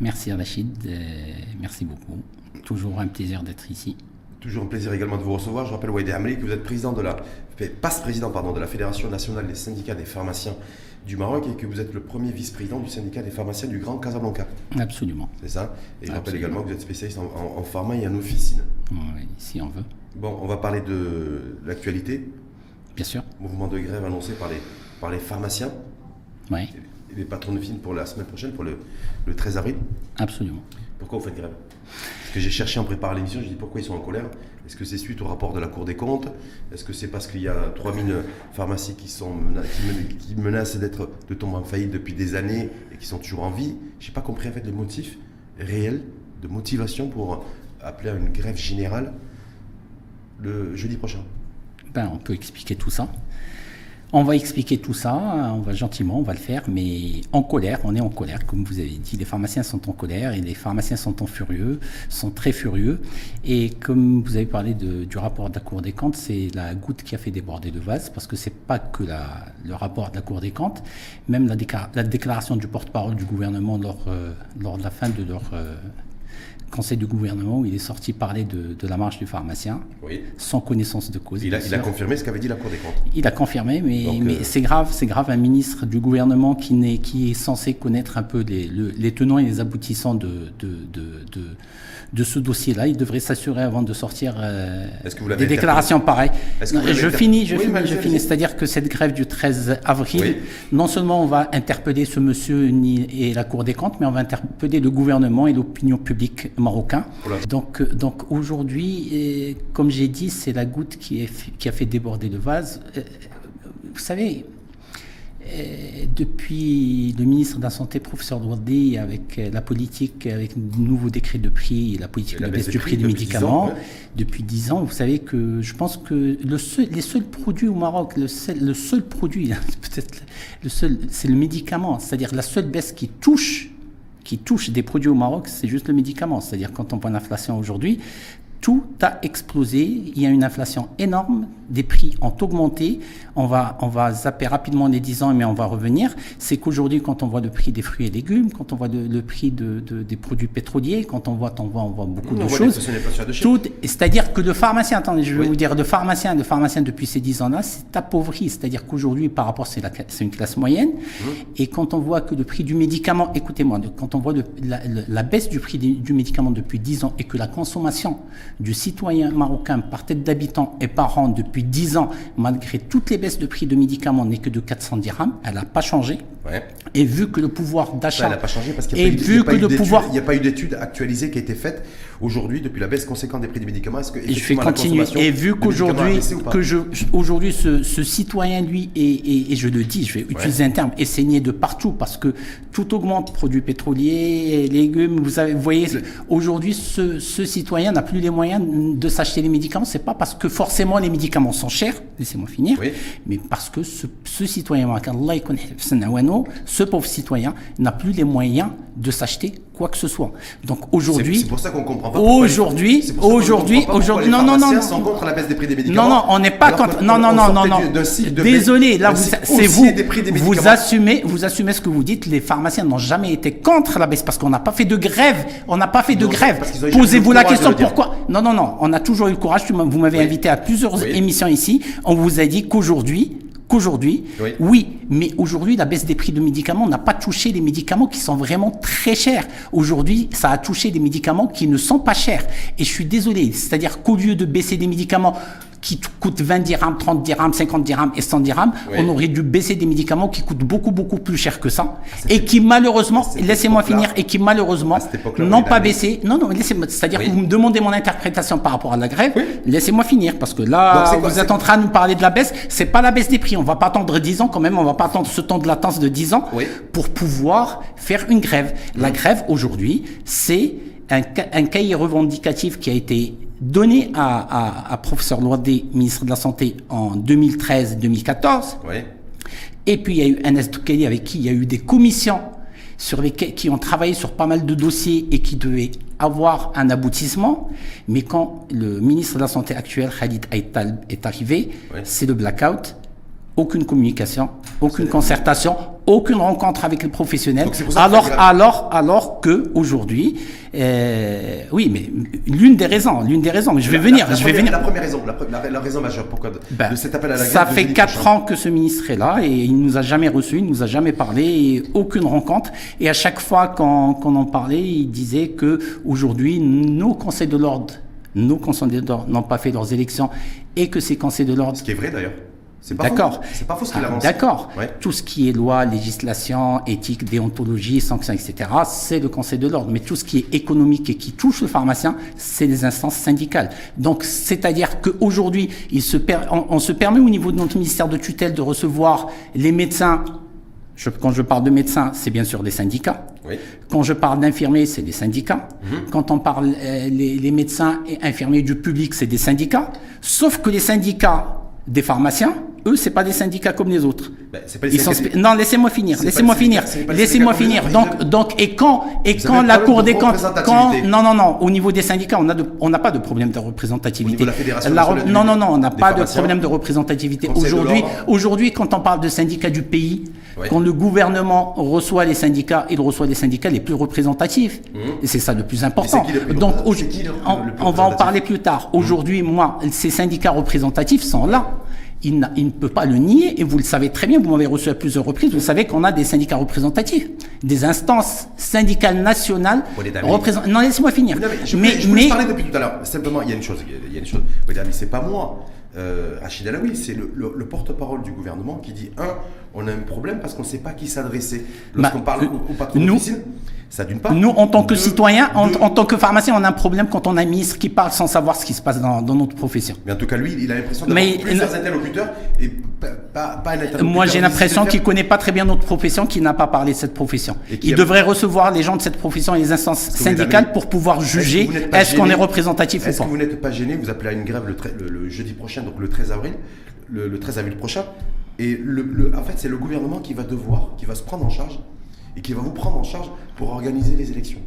Merci Rachid, euh, merci beaucoup. Toujours un plaisir d'être ici. Toujours un plaisir également de vous recevoir. Je rappelle Waïd Amri que vous êtes président de la, passe-président pardon, de la Fédération nationale des syndicats des pharmaciens du Maroc et que vous êtes le premier vice-président du syndicat des pharmaciens du Grand Casablanca. Absolument. C'est ça. Et je rappelle également que vous êtes spécialiste en, pharma et en officine. Oui, si on veut. Bon, on va parler de l'actualité. Bien sûr. Mouvement de grève annoncé par les, par les pharmaciens. Oui. Les patrons de films pour la semaine prochaine, pour le, le 13 avril. Absolument. Pourquoi vous faites grève? Parce que j'ai cherché en préparant l'émission, j'ai dit pourquoi ils sont en colère? Est-ce que c'est suite au rapport de la Cour des comptes? Est-ce que c'est parce qu'il y a 3000 pharmacies qui, sont qui menacent d'être de tomber en faillite depuis des années et qui sont toujours en vie? Je n'ai pas compris en fait le motif réel de motivation pour appeler à une grève générale le jeudi prochain. Ben, on peut expliquer tout ça. On va expliquer tout ça, on va gentiment, on va le faire, mais en colère, on est en colère, comme vous avez dit. Les pharmaciens sont en colère et les pharmaciens sont en furieux, sont très furieux. Et comme vous avez parlé du rapport de la Cour des comptes, c'est la goutte qui a fait déborder le vase, parce que c'est pas que le rapport de la Cour des comptes, même la, déclaration du porte-parole du gouvernement lors, euh, de la fin de leur euh, Conseil du gouvernement où il est sorti parler de, la marche du pharmacien, sans connaissance de cause. Il a, confirmé ce qu'avait dit la Cour des comptes. Il a confirmé, mais, mais euh, c'est grave, c'est grave un ministre du gouvernement qui, est, qui est censé connaître un peu les, les tenants et les aboutissants de, de, de, de ce dossier-là. Il devrait s'assurer avant de sortir euh, des déclarations pareilles. je finis, je finis, je finis. C'est-à-dire que cette grève du 13 avril, non seulement on va interpeller ce monsieur et la Cour des comptes, mais on va interpeller le gouvernement et l'opinion publique marocain. Donc, euh, donc aujourd'hui, euh, comme j'ai dit, c'est la goutte qui, est, qui, a fait déborder le vase. Vous savez, depuis le ministre de la Santé, professeur Douardé, avec euh, la politique, avec le nouveau décret de prix, la politique de baisse du prix des médicaments, depuis dix ans, vous savez que je pense que le les seuls produits au Maroc, le seul, le seul produit, peut-être le seul, c'est le médicament, c'est-à-dire la seule baisse qui touche qui touche des produits au Maroc, c'est juste le médicament. C'est-à-dire quand on voit l'inflation aujourd'hui, tout a explosé. Il y a une inflation énorme, des prix ont augmenté. On va, on va zapper rapidement les 10 ans, mais on va revenir. C'est qu'aujourd'hui, quand on voit le prix des fruits et légumes, quand on voit le, prix de, des produits pétroliers, quand on voit, on voit, on voit beaucoup de choses. C'est-à-dire que le pharmacien, attendez, je vais vous dire, de pharmacien, de pharmacien depuis ces 10 ans-là, c'est appauvri. C'est-à-dire qu'aujourd'hui, par rapport, c'est une classe moyenne. Mmh. Et quand on voit que le prix du médicament, écoutez-moi, quand on voit la, baisse du prix du médicament depuis 10 ans et que la consommation du citoyen marocain par tête d'habitant et par an depuis 10 ans, malgré toutes les baisses de prix de médicaments, n'est que de 400 dirhams. Elle n'a pas changé. Et vu que le pouvoir d'achat. N'a pas changé parce qu'il n'y a, pas eu d'études actualisées qui a été faite aujourd'hui depuis la baisse conséquente des prix des médicaments. Est-ce que et je vais continuer. Et vu qu'aujourd'hui, que je, aujourd'hui, ce, citoyen, lui, et, et, je le dis, je vais utiliser un terme, est saigné de partout parce que tout augmente, produits pétroliers, légumes. Vous, avez, vous voyez, aujourd'hui, ce, ce citoyen n'a plus les moyens de s'acheter les médicaments, c'est pas parce que forcément les médicaments sont chers, laissez-moi finir, mais parce que ce, ce citoyen, ce pauvre citoyen n'a plus les moyens de s'acheter quoi que ce soit. Donc aujourd'hui, c'est pour ça qu'on comprend pas. Aujourd'hui, aujourd'hui, aujourd'hui, non, non, non, sont contre la baisse des prix des médicaments. Non, non, on n'est pas contre. Non, non, non, non, non. Désolé, là, c'est vous. Vous assumez, vous assumez ce que vous dites. Les pharmaciens n'ont jamais été contre la baisse parce qu'on n'a pas fait de grève. On n'a pas fait de grève. Posez-vous la question pourquoi? Non, non, non. On a toujours eu le courage. Vous m'avez invité à plusieurs émissions ici. On vous a dit qu'aujourd'hui, qu'aujourd'hui, oui. mais aujourd'hui, la baisse des prix de médicaments n'a pas touché les médicaments qui sont vraiment très chers. Aujourd'hui, ça a touché des médicaments qui ne sont pas chers. Et je suis désolé, c'est-à-dire qu'au lieu de baisser des médicaments qui coûtent 20 dirhams, 30 dirhams, 50 dirhams et 100 dirhams, on aurait dû baisser des médicaments qui coûtent beaucoup, beaucoup plus cher que ça. Et qui malheureusement, laissez-moi finir, et qui malheureusement n'ont pas baissé. Non, non, laissez-moi, c'est-à-dire que vous me demandez mon interprétation par rapport à la grève. Laissez-moi finir, parce que là, vous êtes en train de nous parler de la baisse. C'est pas la baisse des prix. On va pas attendre 10 ans quand même, on va pas attendre ce temps de latence de 10 ans pour pouvoir faire une grève. La mmh. grève aujourd'hui, c'est un, un cahier revendicatif qui a été donné à, à, professeur Loadé, ministre de la Santé, en 2013-2014. Et puis il y a eu Anas Doukeli avec qui il y a eu des commissions sur lesquelles, qui ont travaillé sur pas mal de dossiers et qui devaient avoir un aboutissement. Mais quand le ministre de la Santé actuel, Khalid Aital, est arrivé, c'est le blackout. Aucune communication, aucune concertation, aucune rencontre avec les professionnels. Alors, alors, alors que aujourd'hui, euh, oui, mais l'une des raisons, l'une des raisons, mais je vais venir, je vais venir. La première raison, la, raison majeure pourquoi de, ben, cet appel à la Ça fait quatre ans que ce ministre est là et il nous a jamais reçu, il nous a jamais parlé, aucune rencontre. Et à chaque fois qu'on en parlait, il disait que aujourd'hui, nos conseils de l'ordre, nos conseils de l'ordre n'ont pas fait leurs élections et que ces conseils de l'ordre. Ce qui est vrai d'ailleurs. D'accord. C'est pas faux ce qu'il ah, D'accord. Tout ce qui est loi, législation, éthique, déontologie, sanctions, etc., c'est le Conseil de l'ordre. Mais tout ce qui est économique et qui touche le pharmacien, c'est les instances syndicales. Donc, c'est-à-dire qu'aujourd'hui, il se on, se permet au niveau de notre ministère de tutelle de recevoir les médecins. Je, quand je parle de médecins, c'est bien sûr des syndicats. Oui. Quand je parle d'infirmiers, c'est des syndicats. Mhm. Quand on parle euh, les, les médecins et infirmiers du public, c'est des syndicats. Sauf que les syndicats des pharmaciens, eux, c'est pas des syndicats comme les autres. Ben, pas Ils sont non, laissez-moi finir. Laissez-moi finir. Laissez-moi finir. Donc, donc, et quand, et quand la Cour des comptes, quand, non, non, non, au niveau des syndicats, on a de, on n'a pas de problème de représentativité. non, non, non, on n'a pas de problème de représentativité. Aujourd'hui, aujourd'hui, quand on parle de syndicats du pays, quand le gouvernement reçoit les syndicats, il reçoit les syndicats les plus représentatifs. Mmh. Et c'est ça le plus important. Donc, on va en parler plus tard. Aujourd'hui, moi, ces syndicats représentatifs sont là il, ne peut pas le nier, et vous le savez très bien, vous m'avez reçu à plusieurs reprises, vous savez qu'on a des syndicats représentatifs, des instances syndicales nationales représentatives. Non, laissez-moi finir. mais, je, mais, je mais... parler depuis tout à l'heure. Simplement, il y a une chose, il y a une chose. mais c'est pas moi. Euh, Alaoui, c'est le, porte-parole du gouvernement qui dit un, on a un problème parce qu'on ne sait pas qui s'adresser. Lorsqu'on bah, parle au, au patron nous, en tant que citoyens, en, tant que pharmacien, on a un problème quand on a un ministre qui parle sans savoir ce qui se passe dans, notre profession. Mais en tout cas, lui, il a l'impression d'avoir plusieurs interlocuteurs et pas, pas un interlocuteur. Moi, j'ai l'impression qu'il connaît pas très bien notre profession, qu'il n'a pas parlé de cette profession. Il devrait recevoir les gens de cette profession et les instances syndicales pour pouvoir juger est-ce qu'on est représentatif ou pas. Est-ce que vous n'êtes pas gêné Vous appelez à une grève le, jeudi prochain, donc le 13 avril, le, 13 avril prochain. Et le, en fait, c'est le gouvernement qui va devoir, qui va se prendre en charge et qui va vous prendre en charge pour organiser les élections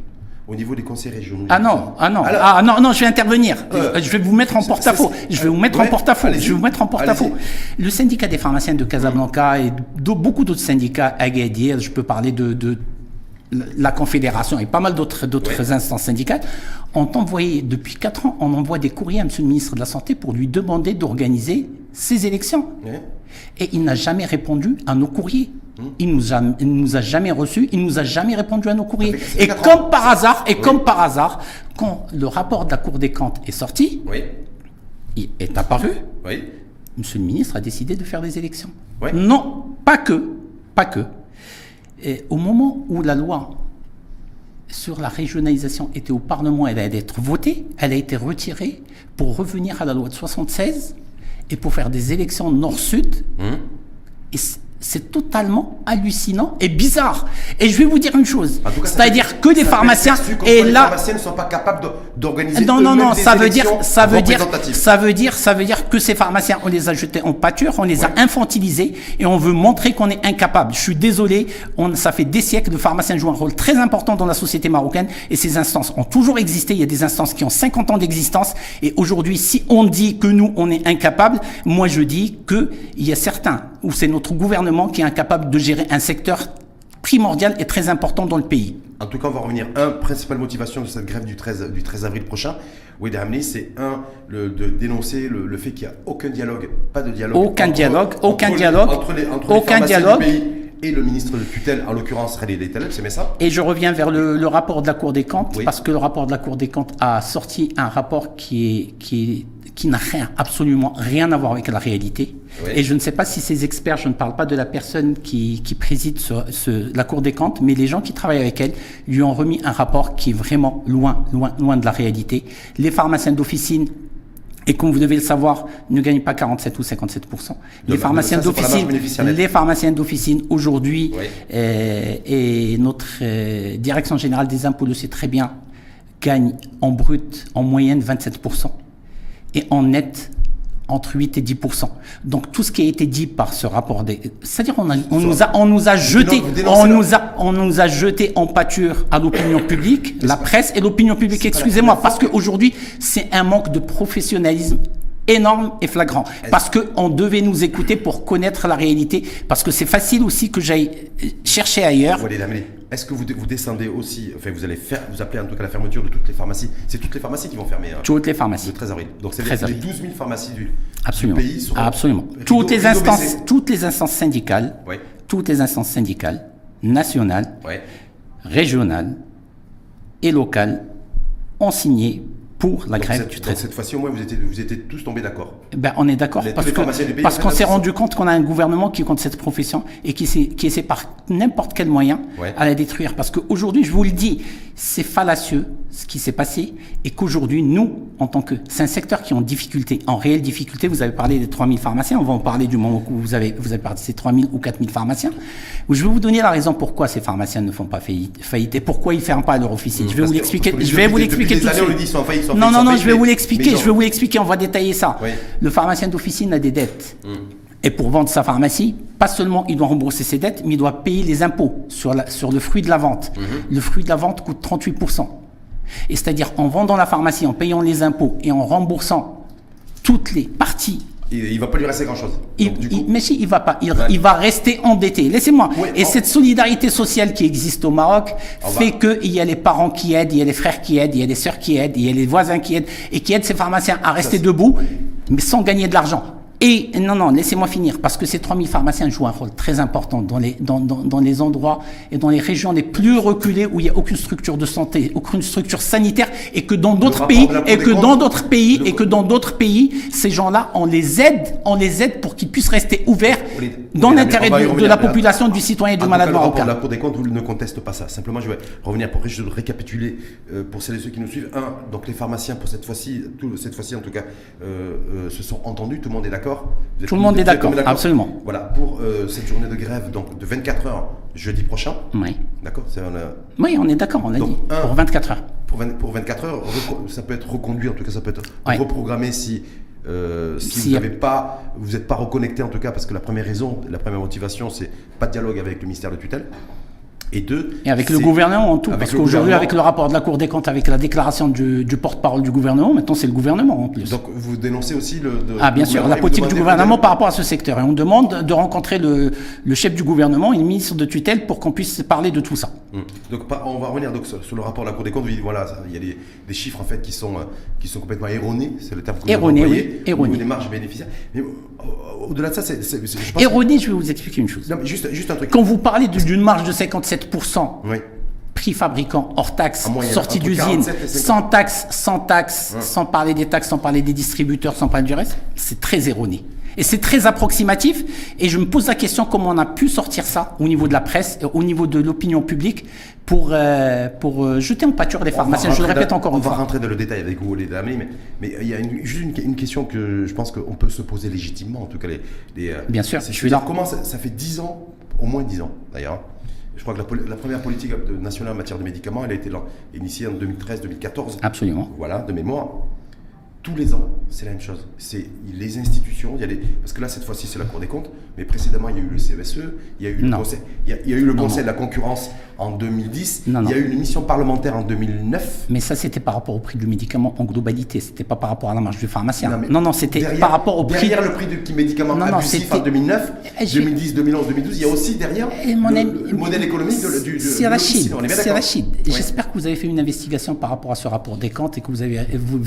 au niveau des conseils régionaux. Ah non, ah non, ah non, non, je vais intervenir. Euh, je vais vous mettre en porte-à-faux. Je vais vous mettre en porte-à-faux. Je vais vous mettre en porte-à-faux. Le syndicat des pharmaciens de Casablanca et beaucoup d'autres syndicats à Gadir, je peux parler de, de la Confédération et pas mal d'autres d'autres instances syndicales, ont envoyé, depuis 4 ans, on envoie des courriers à M. le ministre de la Santé pour lui demander d'organiser ces élections. Et il n'a jamais répondu à nos courriers. Il nous a, nous a jamais reçus, il nous a jamais répondu à nos courriers. Et comme par hasard, et comme par hasard, quand le rapport de la Cour des comptes est sorti, il est apparu. Monsieur le ministre a décidé de faire des élections. Non, pas que, pas que. Et au moment où la loi sur la régionalisation était au Parlement, elle allait être votée, elle a été retirée pour revenir à la loi de 76 et pour faire des élections nord-sud. Hum c'est totalement hallucinant et bizarre. Et je vais vous dire une chose, c'est-à-dire que des pharmaciens et là, les pharmaciens ne sont pas capables d'organiser. Non, non, non, ça veut dire, ça veut dire, ça veut dire, ça veut dire que ces pharmaciens, on les a jetés en pâture, on les a infantilisés et on veut montrer qu'on est incapable. Je suis désolé, on, ça fait des siècles de pharmaciens jouent un rôle très important dans la société marocaine et ces instances ont toujours existé. Il y a des instances qui ont 50 ans d'existence et aujourd'hui, si on dit que nous on est incapable, moi je dis que il y a certains où c'est notre gouvernement qui est incapable de gérer un secteur primordial et très important dans le pays. En tout cas, on va revenir. Un, principale motivation de cette grève du 13, du 13 avril prochain, oui, c'est un, le, de dénoncer le, fait qu'il n'y a aucun dialogue, pas de dialogue. Aucun dialogue, aucun dialogue. entre les, entre aucun dialogue. Du pays et le ministre de tutelle, en l'occurrence Khalid Taleb, c'est ça? Et je reviens vers le, rapport de la Cour des comptes, parce que le rapport de la Cour des comptes a sorti un rapport qui est, qui est qui n'a rien, absolument rien à voir avec la réalité. Et je ne sais pas si ces experts, je ne parle pas de la personne qui, qui préside ce, la Cour des comptes, mais les gens qui travaillent avec elle lui ont remis un rapport qui est vraiment loin, loin, loin de la réalité. Les pharmaciens d'officine et comme vous devez le savoir, ne gagnent pas 47 ou 57 Les pharmaciens d'officine, les pharmaciens d'officine aujourd'hui, euh, et notre euh, direction générale des impôts le sait très bien, gagnent en brut en moyenne 27% et en net entre 8 et 10% Donc tout ce qui a été dit par ce rapport, c'est-à-dire on, on, nous a, on nous a jeté, on nous a, on nous a jeté en pâture à l'opinion publique, la presse et l'opinion publique. Excusez-moi, parce qu'aujourd'hui c'est un manque de professionnalisme énorme et flagrant. Parce qu'on devait nous écouter pour connaître la réalité. Parce que c'est facile aussi que j'aille chercher ailleurs. Est-ce que vous, vous, descendez aussi, enfin vous allez faire, vous appelez en tout cas la fermeture de toutes les pharmacies C'est toutes les pharmacies qui vont fermer hein, Toutes les pharmacies. Le 13 avril. Donc c'est les, 12 000 pharmacies du, Absolument. pays seront Absolument. toutes, les instances, toutes les instances syndicales, toutes les instances syndicales, nationales, régionales et locales, ont signé pour la grève du Cette fois-ci, au moins, vous étiez, vous étiez tous tombés d'accord. Ben, on est d'accord parce qu'on s'est rendu compte qu'on a un gouvernement qui compte cette profession et qui, qui essaie par n'importe quel moyen à la détruire. Parce qu'aujourd'hui, je vous le dis, c'est fallacieux ce qui s'est passé et qu'aujourd'hui, nous, en tant que... C'est un secteur qui est en difficulté, en réelle difficulté. Vous avez parlé des 3000 pharmaciens, on va en parler du moment où vous avez, vous avez parlé de ces 3000 ou 4000 pharmaciens. Je vais vous donner la raison pourquoi ces pharmaciens ne font pas faillite, et pourquoi ils ne ferment pas leur officine. je vais vous l'expliquer. Je vais vous l'expliquer tout de suite. Non, non, non, je vais vous l'expliquer. Je vais vous l'expliquer. On va détailler ça. Le pharmacien d'officine a des dettes. Hum. Et pour vendre sa pharmacie, pas seulement il doit rembourser ses dettes, mais il doit payer les impôts sur, la, sur le fruit de la vente. Hum. Le fruit de la vente coûte 38%. Et c'est-à-dire en vendant la pharmacie, en payant les impôts et en remboursant toutes les parties il, ne va pas lui rester grand-chose. mais si, il va pas. Il, va rester endetté. Laissez-moi. et cette solidarité sociale qui existe au Maroc fait qu'il y a les parents qui aident, il y a les frères qui aident, il y a les sœurs qui aident, il y a les voisins qui aident et qui aident ces pharmaciens à rester debout, mais sans gagner de l'argent. Et non, non, laissez-moi finir, parce que ces 3000 pharmaciens jouent un rôle très important dans les, dans, dans, dans, les endroits et dans les régions les plus reculées où il n'y a aucune structure de santé, aucune structure sanitaire, et que dans d'autres pays, et que dans d'autres pays, et que dans d'autres pays, ces gens-là, on les aide, on les aide pour qu'ils puissent rester ouverts dans l'intérêt de, la population, du citoyen et du malade marocain. La Cour des comptes ne conteste pas ça. Simplement, je vais revenir pour juste récapituler euh, pour celles et ceux qui nous suivent. Un, donc les pharmaciens, pour cette fois-ci, cette fois-ci en tout cas, euh, euh, se sont entendus, tout le monde est d'accord tout le monde est d'accord, absolument. Voilà, pour euh, cette journée de grève donc de 24 heures jeudi prochain. Oui. D'accord Oui, on est d'accord, on a dit. pour 24 heures. Pour, pour 24 heures, ça peut être reconduit, en tout cas, ça peut être reprogrammé si. Euh, si, vous n'avez pas, vous n'êtes pas reconnecté en tout cas, parce que la première raison, la première motivation, c'est pas de dialogue avec le ministère de tutelle. Et deux. Et avec le gouvernement en tout. Parce qu'aujourd'hui, avec le rapport de la Cour des comptes, avec la déclaration du, porte-parole du gouvernement, maintenant c'est le gouvernement en plus. Donc vous dénoncez aussi le. ah, bien sûr, la politique du gouvernement par rapport à ce secteur. Et on demande de rencontrer le, chef du gouvernement et le ministre de tutelle pour qu'on puisse parler de tout ça. Hum. Donc on va revenir donc, sur le rapport de la Cour des comptes. Voilà, il y a des, chiffres en fait qui sont, euh, qui sont complètement erronés. C'est le terme que vous Erronés, oui. Erronés. Des marges bénéficiaires. Mais au-delà de ça, c'est. Erroné, je vais vous expliquer une chose. Non, mais juste, juste un truc. Quand vous parlez d'une marge de 57%, prix fabricant hors taxe, sortie d'usine, sans taxe, sans taxe, sans parler des taxes, sans parler des distributeurs, sans parler du reste, c'est très erroné. Et c'est très approximatif. Et je me pose la question comment on a pu sortir ça au niveau de la presse, au niveau de l'opinion publique, pour, euh, pour euh, jeter en pâture les pharmaciens. Je le répète encore une fois. On va rentrer dans le détail avec vous, les dames, mais, mais il y a une, juste une, question que je pense qu'on peut se poser légitimement, en tout cas. Les, euh, Bien sûr, je suis là. Comment ça, ça fait 10 ans, au moins 10 ans d'ailleurs, je crois que la, première politique nationale en matière de médicaments, elle a été initiée en 2013-2014. Absolument. Voilà, de mémoire tous les ans, c'est la même chose. C'est les institutions, il y a des, parce que là, cette fois-ci, c'est la Cour des comptes, mais précédemment, il y a eu le CSE, il y a eu le Conseil, il y a, eu le conseil de la concurrence en 2010, il y a eu une mission parlementaire en 2009. Mais ça, c'était par rapport au prix du médicament en globalité, c'était pas par rapport à la marge du pharmacien. Non, non, c'était par rapport au prix. Derrière le prix du médicament non, abusif en 2009, 2010, 2011, 2012, il y a aussi derrière le, modèle économique du. C'est Rachid, c'est Rachid. J'espère que vous avez fait une investigation par rapport à ce rapport des comptes et que vous avez vous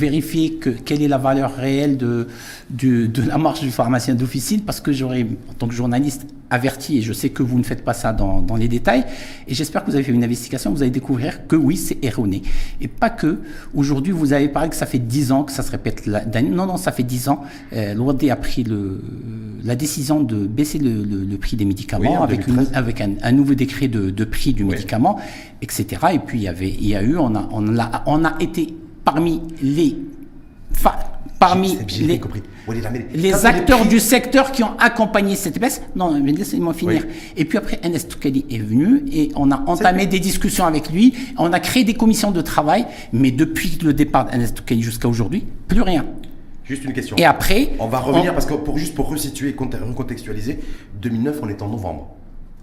que quelle est la valeur réelle de, de, la marge du pharmacien d'officine, parce que j'aurais, que journaliste, averti, et je sais que vous ne faites pas ça dans, dans les détails, et j'espère que vous avez fait une investigation, vous allez découvrir que oui, c'est erroné. Et pas que, aujourd'hui, vous avez parlé que ça fait 10 ans que ça se répète. La, non, non, ça fait 10 ans. Euh, a pris le, la décision de baisser le, le, prix des médicaments avec, une, avec un, un, nouveau décret de, de prix du médicament, etc. Et puis, il y, avait, il y a eu, on a, on a, on a été parmi les parmi les, les acteurs du secteur qui ont accompagné cette baisse. Non, mais laissez-moi finir. Et puis après, NS Toukali est venu et on a entamé des discussions avec lui. On a créé des commissions de travail, mais depuis le départ d'NS Toukali jusqu'à aujourd'hui, plus rien. Juste une question. Et après. On va revenir parce que pour, juste pour resituer, recontextualiser, 2009, on est en novembre.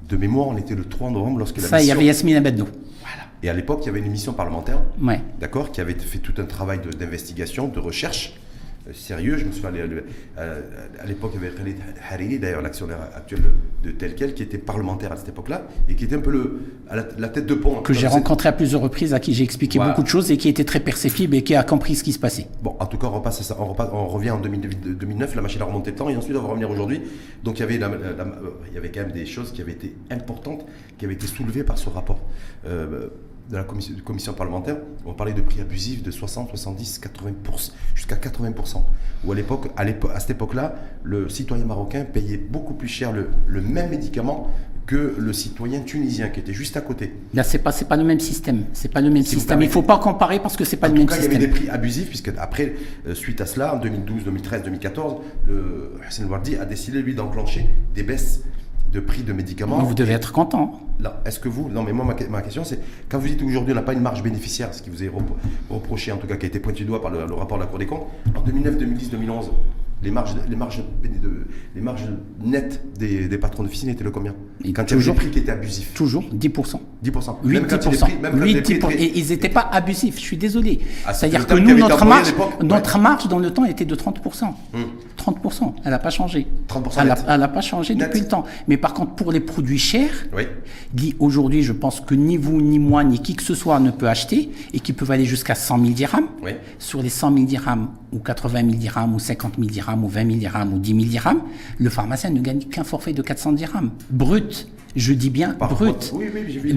De mémoire, on était le 3 novembre lorsque la Ça, il y avait Yasmine Abedno. Voilà. Et à l'époque, il y avait une mission parlementaire, ouais. d'accord, qui avait fait tout un travail d'investigation, de, recherche, sérieux. Je me souviens, à l'époque, il y avait Khalid Hariri, d'ailleurs l'actionnaire actuel de, tel quel, qui était parlementaire à cette époque-là, et qui était un peu le, à la, tête de pont. Que j'ai rencontré à plusieurs reprises, à qui j'ai expliqué beaucoup de choses, et qui était très perceptible et qui a compris ce qui se passait. Bon, en tout cas, on, repasse ça, on, on revient en 2009, la machine a remonté le temps, et ensuite on va revenir aujourd'hui. Donc il y, avait il y avait quand même des choses qui avaient été importantes, qui avaient été soulevées par ce rapport. Euh, de la commission, commission, parlementaire, on parlait de prix abusifs de 60, 70, 80%, jusqu'à 80%. Ou à l'époque, à, à cette époque-là, le citoyen marocain payait beaucoup plus cher le, le, même médicament que le citoyen tunisien qui était juste à côté. Là, c'est pas, pas le même système. C'est pas le même système. Il faut pas comparer parce que c'est pas le même système. Il y avait des prix abusifs puisque après, euh, suite à cela, en 2012, 2013, 2014, le Hassan Wardi a décidé lui d'enclencher des baisses de prix de médicaments. Vous devez être content. Est-ce que vous. Non, mais moi, ma, question, c'est quand vous dites aujourd'hui, on n'a pas une marge bénéficiaire, ce qui vous est reproché, en tout cas, qui a été pointé du doigt par le, le rapport de la Cour des comptes, en 2009, 2010, 2011, les marges, les marges, les marges nettes des, des patrons d'officine étaient le combien Quand il y avait des prix qui étaient abusifs Toujours 10%. 10%. même 10%. Et ils n'étaient pas abusifs, je suis désolé. Ah, C'est-à-dire que nous, notre marge, notre marge dans le temps était de 30%. 30%. Hum. Elle n'a pas changé. 30% Elle n'a pas changé depuis le temps. Mais par contre, pour les produits chers, oui. aujourd'hui, je pense que ni vous, ni moi, ni qui que ce soit ne peut acheter et qui peuvent aller jusqu'à 100 000 dirhams. Sur les 100 000 dirhams ou 80 000 dirhams ou 50 000 dirhams, ou 20 000 dirhams ou 10 000 dirhams, le pharmacien ne gagne qu'un forfait de 400 dirhams. Brut. Je dis bien brut.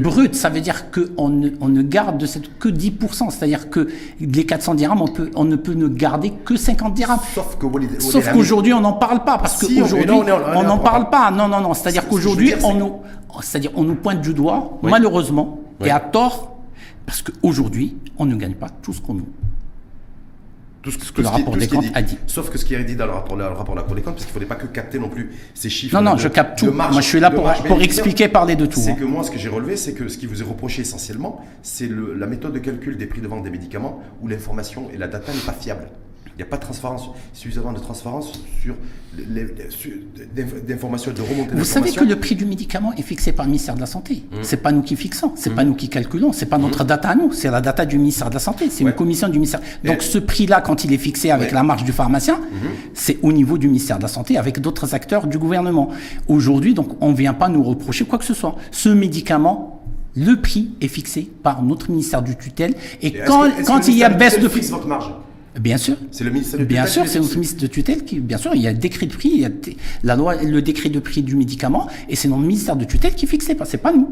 brut, ça veut dire qu'on ne, on ne garde de cette que 10%. C'est-à-dire que les 400 dirhams, on, peut, on ne peut ne garder que 50 dirhams. Sauf qu'aujourd'hui, on n'en parle pas. Parce qu'aujourd'hui, on n'en parle pas. Non, non, non. C'est-à-dire qu'aujourd'hui, on nous, c'est-à-dire on nous pointe du doigt, malheureusement, et à tort, parce qu'aujourd'hui, on ne gagne pas tout ce qu'on nous tout ce, que, le rapport des comptes a dit. Sauf que ce qui est dit dans le rapport, le rapport de la Cour des comptes, parce qu'il ne fallait pas que capter non plus ces chiffres. Non, non, je capte tout. moi, je suis là pour, pour expliquer, parler de tout. C'est hein. que moi, ce que j'ai relevé, c'est que ce qui vous est reproché essentiellement, c'est la méthode de calcul des prix de vente des médicaments où l'information et la data n'est pas fiable. Il n'y a pas de transparence, suffisamment de transparence sur d'informations, de remontée Vous savez que le prix du médicament est fixé par le ministère de la Santé. Ce mmh. C'est pas nous qui fixons, c'est n'est pas mmh. nous qui calculons, c'est pas notre mmh. data à nous, c'est la data du ministère de la Santé, c'est une commission du ministère. Donc ce prix-là, quand il est fixé avec la marge du pharmacien, c'est au niveau du ministère de la Santé avec d'autres acteurs du gouvernement. Aujourd'hui, donc on ne vient pas nous reprocher quoi que ce soit. Ce médicament, le prix est fixé par notre ministère du tutelle et, quand, quand il y a baisse de prix. votre marge? Bien sûr. C'est le ministère de Bien sûr, c'est notre ministre de tutelle qui, bien sûr, il y a le décret de prix, il y a la loi, le décret de prix du médicament, et c'est notre ministère de tutelle qui fixe prix, c'est pas nous.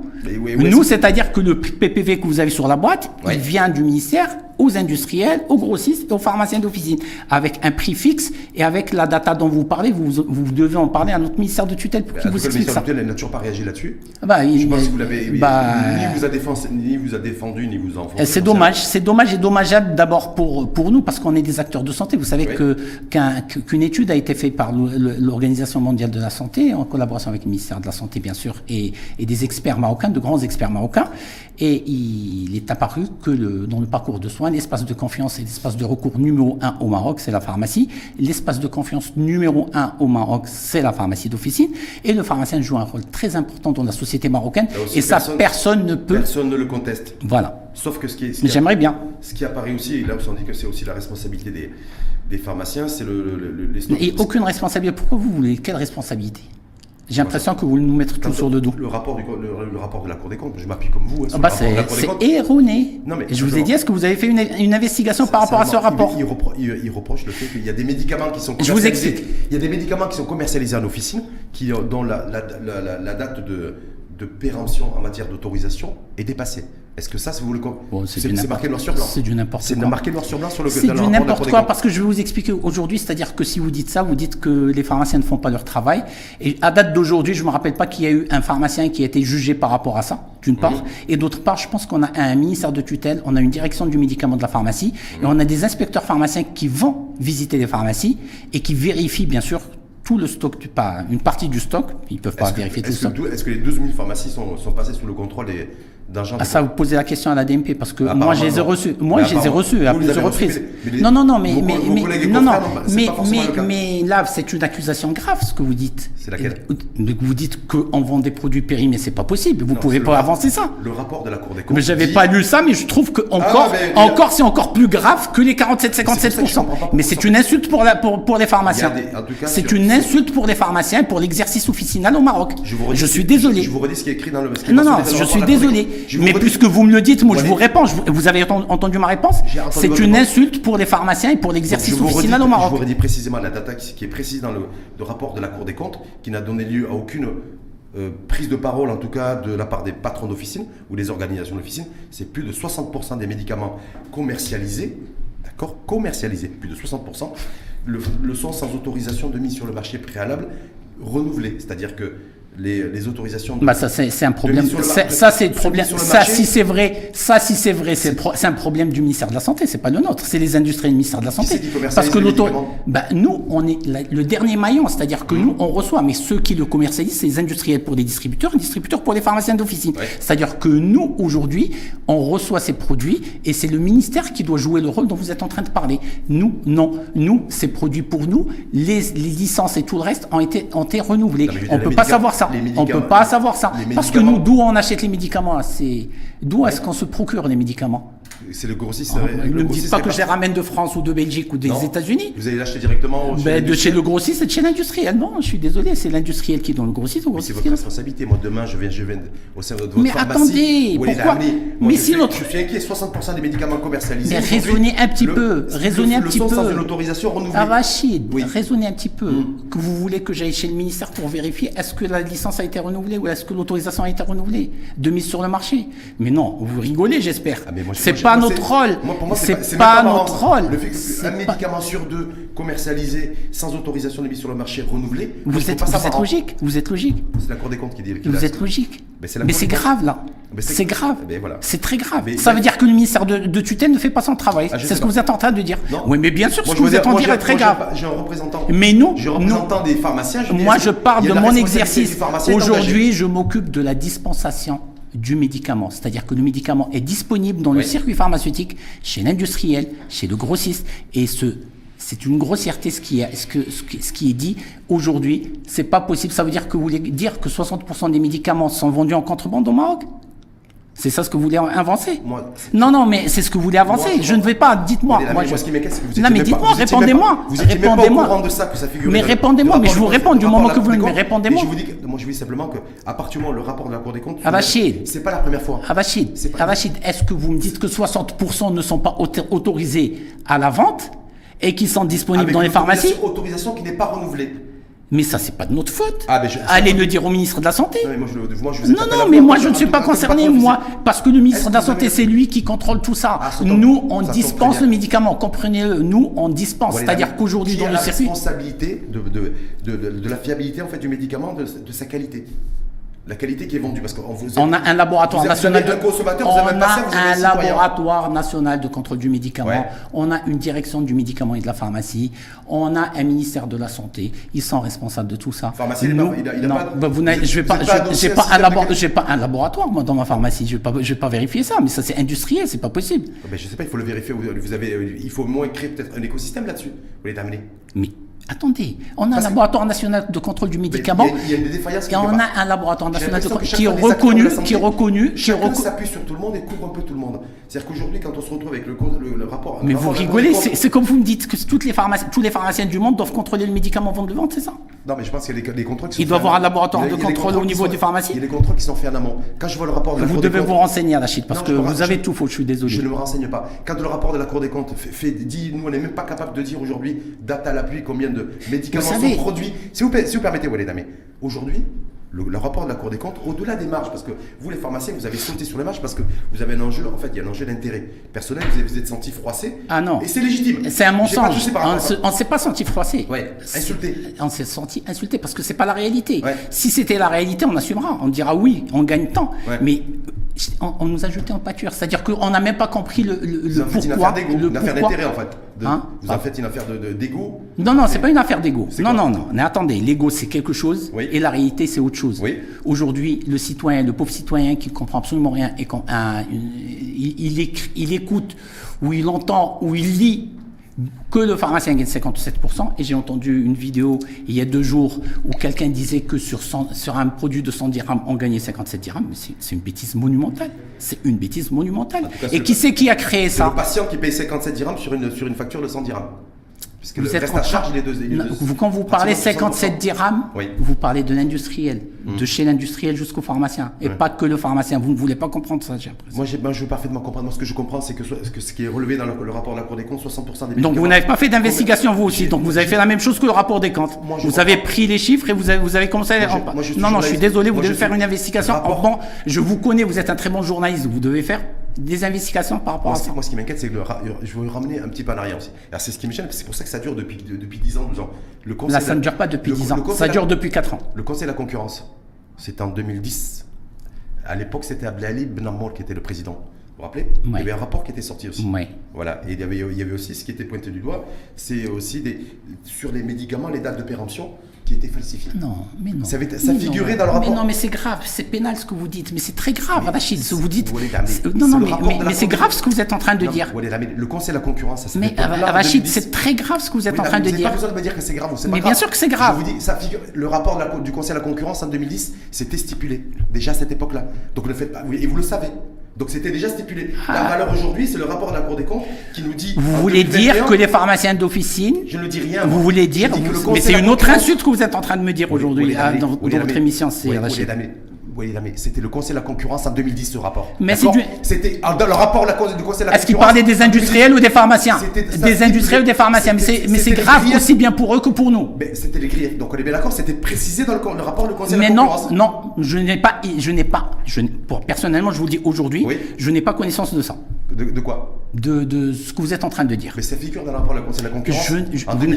nous, c'est-à-dire que le PPV que vous avez sur la boîte, il vient du ministère aux industriels, aux grossistes et aux pharmaciens d'officine, avec un prix fixe et avec la data dont vous parlez, vous, vous devez en parler à notre ministère de tutelle pour qu'il vous explique ça. Le ministère de tutelle n'a toujours pas réagi là-dessus? Bah, Je pense que vous l'avez bah, ni, vous a défendu, ni vous a défendu, ni vous a enfoncé. C'est dommage, c'est dommage et dommageable d'abord pour, pour nous parce qu'on est des acteurs de santé. Vous savez que qu'une étude a été faite par l'Organisation mondiale de la santé en collaboration avec le ministère de la Santé bien sûr et, et des experts marocains, de grands experts marocains, et il est apparu que le, dans le parcours de soins, l'espace de confiance et l'espace de recours numéro un au Maroc, c'est la pharmacie. L'espace de confiance numéro un au Maroc, c'est la pharmacie d'officine. Et le pharmacien joue un rôle très important dans la société marocaine. Et ça, personne, ne peut. Personne ne le conteste. Voilà. Sauf que ce qui est. J'aimerais bien. Ce qui apparaît aussi, et là où on dit que c'est aussi la responsabilité des, des pharmaciens, c'est le, le, Et aucune responsabilité. Pourquoi vous voulez Quelle responsabilité? J'ai l'impression que vous voulez nous mettre tout sur le dos. Le rapport, du, le, rapport de la Cour des comptes, je m'appuie comme vous. Hein, ah bah c'est erroné. Non, mais je vous ai dit, est-ce que vous avez fait une, une investigation par rapport à ce rapport? il, il, reproche le fait qu'il y a des médicaments qui sont commercialisés. Je vous explique. Il y a des médicaments qui sont commercialisés en officine, qui, dont la, la, la, la date de, de péremption en matière d'autorisation est dépassée. Est-ce que ça, vous le bon, c'est marqué noir sur blanc C'est du n'importe quoi. C'est marqué noir sur blanc sur le C'est du n'importe quoi parce que je vais vous expliquer aujourd'hui, c'est-à-dire que si vous dites ça, vous dites que les pharmaciens ne font pas leur travail. Et à date d'aujourd'hui, je me rappelle pas qu'il y a eu un pharmacien qui a été jugé par rapport à ça, d'une part. Mhm. Et d'autre part, je pense qu'on a un ministère de tutelle, on a une direction du médicament de la pharmacie, et mhm. on a des inspecteurs pharmaciens qui vont visiter les pharmacies et qui vérifient bien sûr tout le stock, pas une partie du stock, ils ne peuvent pas vérifier tout ça. Est-ce que les 12 000 pharmacies sont, sont passées sous le contrôle des, d'argent. Ah, ça, vous posez la question à la DMP parce que moi, je les ai reçus. Moi, je les ai reçus à plusieurs reprises. non, non, non, mais, mais, mais non, non, mais, mais, mais là, c'est une accusation grave ce que vous dites. C'est laquelle Vous dites qu'on vend des produits périmés, c'est pas possible. Vous pouvez pas avancer ça. Le rapport de la Cour des comptes. Mais j'avais pas lu ça, mais je trouve que ah, encore, encore, c'est encore plus grave que les 47-57%. Mais c'est une insulte pour la, pour, pour les pharmaciens. C'est une insulte pour les pharmaciens et pour l'exercice officinal au Maroc. Je suis désolé. Je vous redis ce qui est écrit dans le. Non, non, je suis désolé. Mais puisque vous me le dites, moi je vous réponds. Vous avez entendu ma réponse C'est une insulte pour les pharmaciens et pour l'exercice officinal au Maroc. Je vous redis précisément la data qui est précise dans le rapport de la Cour des comptes, qui n'a donné lieu à aucune euh, prise de parole, en tout cas de la part des patrons d'officine ou des organisations d'officine, c'est plus de 60% des médicaments commercialisés, d'accord, commercialisés, plus de 60%, le, le sont sans autorisation de mise sur le marché préalable renouvelée. C'est-à-dire que les, autorisations de, bah ça c'est un problème. ça c'est problème. ça si c'est vrai ça si c'est vrai c'est un problème du ministère de la santé c'est pas le nôtre c'est les industries du ministère de la santé. parce que l'auto bah, nous on est le dernier maillon c'est-à-dire que nous on reçoit mais ceux qui le commercialisent c'est les industriels pour les distributeurs et distributeurs pour les pharmaciens d'officine. C'est-à-dire que nous aujourd'hui on reçoit ces produits et c'est le ministère qui doit jouer le rôle dont vous êtes en train de parler. Nous non. Nous ces produits pour nous les, les licences et tout le reste ont été ont été renouvelés. On peut pas savoir ça on ne peut pas savoir ça. Parce que nous, d'où on achète les médicaments C'est D'où est-ce qu'on se procure les médicaments? C'est le grossiste. Ah, ne me dites pas que je les ramène de France ou de Belgique ou des États-Unis. Vous allez l'acheter directement ben, De chez le grossiste et de chez l'industriel. Non, je suis désolé, c'est l'industriel qui est dans le grossiste ou C'est votre responsabilité. Moi, demain, je viens, je viens au sein de votre Mais attendez, pourquoi Mais si je, notre... je suis inquiet, 60% des médicaments commercialisés. Mais raisonnez un petit peu. Raisonnez un petit peu. sans une autorisation renouvelée. Rachid, raisonnez un petit peu. Hmm. Que vous voulez que j'aille chez le ministère pour vérifier est-ce que la licence a été renouvelée ou est-ce que l'autorisation a été renouvelée de mise sur le marché? Mais non, vous rigolez, j'espère. Ah, pas notre rôle c'est pas, notre rôle. Le fait qu'un médicament sur deux commercialisé sans autorisation de mise sur le marché renouvelé, vous êtes, vous êtes logique. Vous êtes logique. C'est la Cour des comptes qui dit. vous êtes logique. Mais c'est grave là. C'est grave. C'est très grave. ça veut dire que le ministère de, tutelle ne fait pas son travail. Ah, c'est ce que vous êtes en train de dire. Oui, mais bien sûr, ce que vous êtes en train de dire est très grave. J'ai un représentant. Mais nous, j'ai un représentant des pharmaciens. Moi, je parle de mon exercice. Aujourd'hui, je m'occupe de la dispensation du médicament. C'est-à-dire que le médicament est disponible dans le circuit pharmaceutique, chez l'industriel, chez le grossiste, et ce, c'est une grossièreté ce qui est, ce, que, ce qui est dit aujourd'hui. C'est pas possible. Ça veut dire que vous voulez dire que 60% des médicaments sont vendus en contrebande au Maroc? C'est ça ce que vous voulez avancer Non, non, mais c'est ce que vous voulez avancer. je ne vais pas. Dites-moi. Moi, je... ce qui m'inquiète, c'est que vous Non, mais dites-moi, répondez-moi. Vous êtes répondez-moi. de ça que ça figure. Mais répondez-moi. Mais je vous réponds du moment que vous. Mais répondez-moi. Je vous dis, moi, je vous dis simplement que à partir du moment le rapport de la Cour des comptes. Avachid. C'est pas la première fois. Avachid. Avachid. Est-ce que vous me dites que 60% ne sont pas autorisés à la vente et qui sont disponibles dans les pharmacies Autorisation qui n'est pas renouvelée. Mais ça, c'est pas de notre faute. Ah, Allez le dire au ministre de la Santé. Non, non, mais moi, je ne suis pas concerné, moi, parce que le ministre de la Santé, c'est lui qui contrôle tout ça. Ah, nous, on dispense le médicament. Comprenez-le, nous, on dispense. C'est-à-dire qu'aujourd'hui, dans le circuit. la responsabilité de, de, la fiabilité en fait, du médicament, de, sa qualité la qualité qui est vendue. Parce qu'on vous on a un laboratoire national de consommateur, on a un laboratoire national de contrôle du médicament. On a une direction du médicament et de la pharmacie. On a un ministère de la santé. Ils sont responsables de tout ça. Pharmacie, Nous, il a, pas, bah, vous je vais pas, j'ai pas, un laboratoire, pas un laboratoire moi dans ma pharmacie. Je vais pas, je vais pas vérifier ça. Mais ça c'est industriel, c'est pas possible. Mais ah, je sais pas, il faut le vérifier. Vous avez, il faut au moins créer peut-être un écosystème là-dessus. Vous voulez terminer? Mais Attendez, on a un laboratoire national de contrôle du médicament. Il y, a, des défaillances. Et on a un laboratoire national de contrôle qui est reconnu, qui est reconnu, qui s'appuie sur tout le monde et couvre un peu tout le monde. C'est-à-dire qu'aujourd'hui, quand on se retrouve avec le, rapport. Mais vous rigolez, c'est comme vous me dites que toutes les pharmaciens, tous les pharmaciens du monde doivent contrôler le médicament avant de le vendre, c'est ça? Non, mais je pense qu'il y a des, contrôles qui sont. Il doit avoir un laboratoire de contrôle au niveau des pharmacies. Il y a des contrôles qui sont faits en amont. Quand je vois le rapport de la Vous devez vous renseigner, Rachid, parce que vous avez tout faux. Je suis désolé. Je ne me renseigne pas. Quand le rapport de la Cour des comptes fait dit, nous, on n'est même pas capable de dire aujourd'hui, date à l'appui, combien de médicaments sont produits. Si vous, si vous permettez, Walid aujourd'hui, le, rapport de la Cour des comptes, au-delà des marges, parce que vous, les pharmaciens, vous avez sauté sur les marges parce que vous avez un enjeu, en fait, il y a un enjeu d'intérêt personnel, vous vous êtes senti froissé. Ah non. Et c'est légitime. C'est un mensonge. On ne s'est pas senti froissé. Ouais. Insulté. On s'est senti insulté parce que c'est pas la réalité. Si c'était la réalité, on assumera. On dira oui, on gagne tant. Mais on, nous a jeté en pâture. C'est-à-dire qu'on n'a même pas compris le, le, vous pourquoi. Une affaire d'égo, une affaire d'intérêt en fait. Hein vous en faites une affaire d'égo Non, non, c'est pas une affaire d'égo. Non, non, non. Mais attendez, l'ego c'est quelque chose et la réalité c'est autre chose. Oui. Aujourd'hui, le citoyen, le pauvre citoyen qui comprend absolument rien et quand il, il, il écoute ou il entend ou il lit que le pharmacien gagne 57%. Et j'ai entendu une vidéo il y a deux jours où quelqu'un disait que sur, sur un produit de 100 dirhams, on gagnait 57 dirhams. Mais c'est une bêtise monumentale. C'est une bêtise monumentale. et qui c'est qui a créé ça Le patient qui paye 57 dirhams sur une, sur une facture de 100 dirhams. Puisque vous le reste à charge, deux, vous, Quand vous parlez 57 dirhams, vous parlez de l'industriel, de hmm. chez l'industriel jusqu'au pharmacien, et pas que le pharmacien. Vous ne voulez pas comprendre ça, j'ai l'impression. Moi, ben, je veux parfaitement comprendre. Moi, ce que je comprends, c'est que, que, ce qui est relevé dans le, rapport de la Cour des comptes, 60% des Donc, vous n'avez pas fait d'investigation, vous aussi. Donc, vous avez fait la même chose que le rapport des comptes. vous avez pris les chiffres et vous avez, vous avez commencé à... non, non, je suis désolé, vous devez faire une investigation. Bon, je vous connais, vous êtes un très bon journaliste, vous devez faire des investigations par rapport à ça. Moi, ce qui m'inquiète, c'est que je veux ramener un petit peu en arrière aussi. C'est ce qui me gêne, c'est pour ça que ça dure depuis, depuis 10 ans, 12 ans. Le conseil Là, ça ne dure pas depuis 10 ans, ça dure depuis 4 ans. Le Conseil de la concurrence, c'était en 2010. À l'époque, c'était Abdelali Ben qui était le président. Vous vous rappelez? Il y avait un rapport qui était sorti aussi. Voilà. Et il y, avait, il y avait aussi ce qui était pointé du doigt, c'est aussi des, sur les médicaments, les dates de péremption qui étaient falsifiées. Non, mais non. Ça, figurait dans le rapport. Mais non, mais c'est grave, c'est pénal ce que vous dites. Mais c'est très grave, Rachid, ce que vous dites. non, non, mais, mais, c'est grave ce que vous êtes en train de dire. Le Conseil de la concurrence, ça Mais Rachid, c'est très grave ce que vous êtes en train de dire. Vous n'avez pas besoin de me dire que c'est grave. Mais bien sûr que c'est grave. Je vous dis, ça figure, le rapport du Conseil de la concurrence en 2010, c'était stipulé. Déjà à cette époque-là. Donc ne faites pas. Et vous le savez. Donc c'était déjà stipulé. La ah. valeur aujourd'hui, c'est le rapport de la Cour des comptes qui nous dit. Vous voulez dire que les pharmaciens d'officine. Je ne dis rien. Vous voulez dire. mais c'est une autre insulte que vous êtes en train de me dire aujourd'hui dans, votre émission. C'est oui, mais c'était le Conseil de la concurrence en 2010 ce rapport. Mais c'était dans le rapport du Conseil de la concurrence. Est-ce qu'il parlait des industriels ou des pharmaciens Des industriels ou des pharmaciens. Mais c'est grave aussi bien pour eux que pour nous. Mais c'était les griefs. Donc on est bien d'accord. C'était précisé dans le, rapport du Conseil de la concurrence. Mais non, non, je n'ai pas, je n'ai pas, je, pour, personnellement, je vous le dis aujourd'hui, je n'ai pas connaissance de ça. De, quoi? De, de, ce que vous êtes en train de dire. Mais ça figure dans le rapport du Conseil de la concurrence.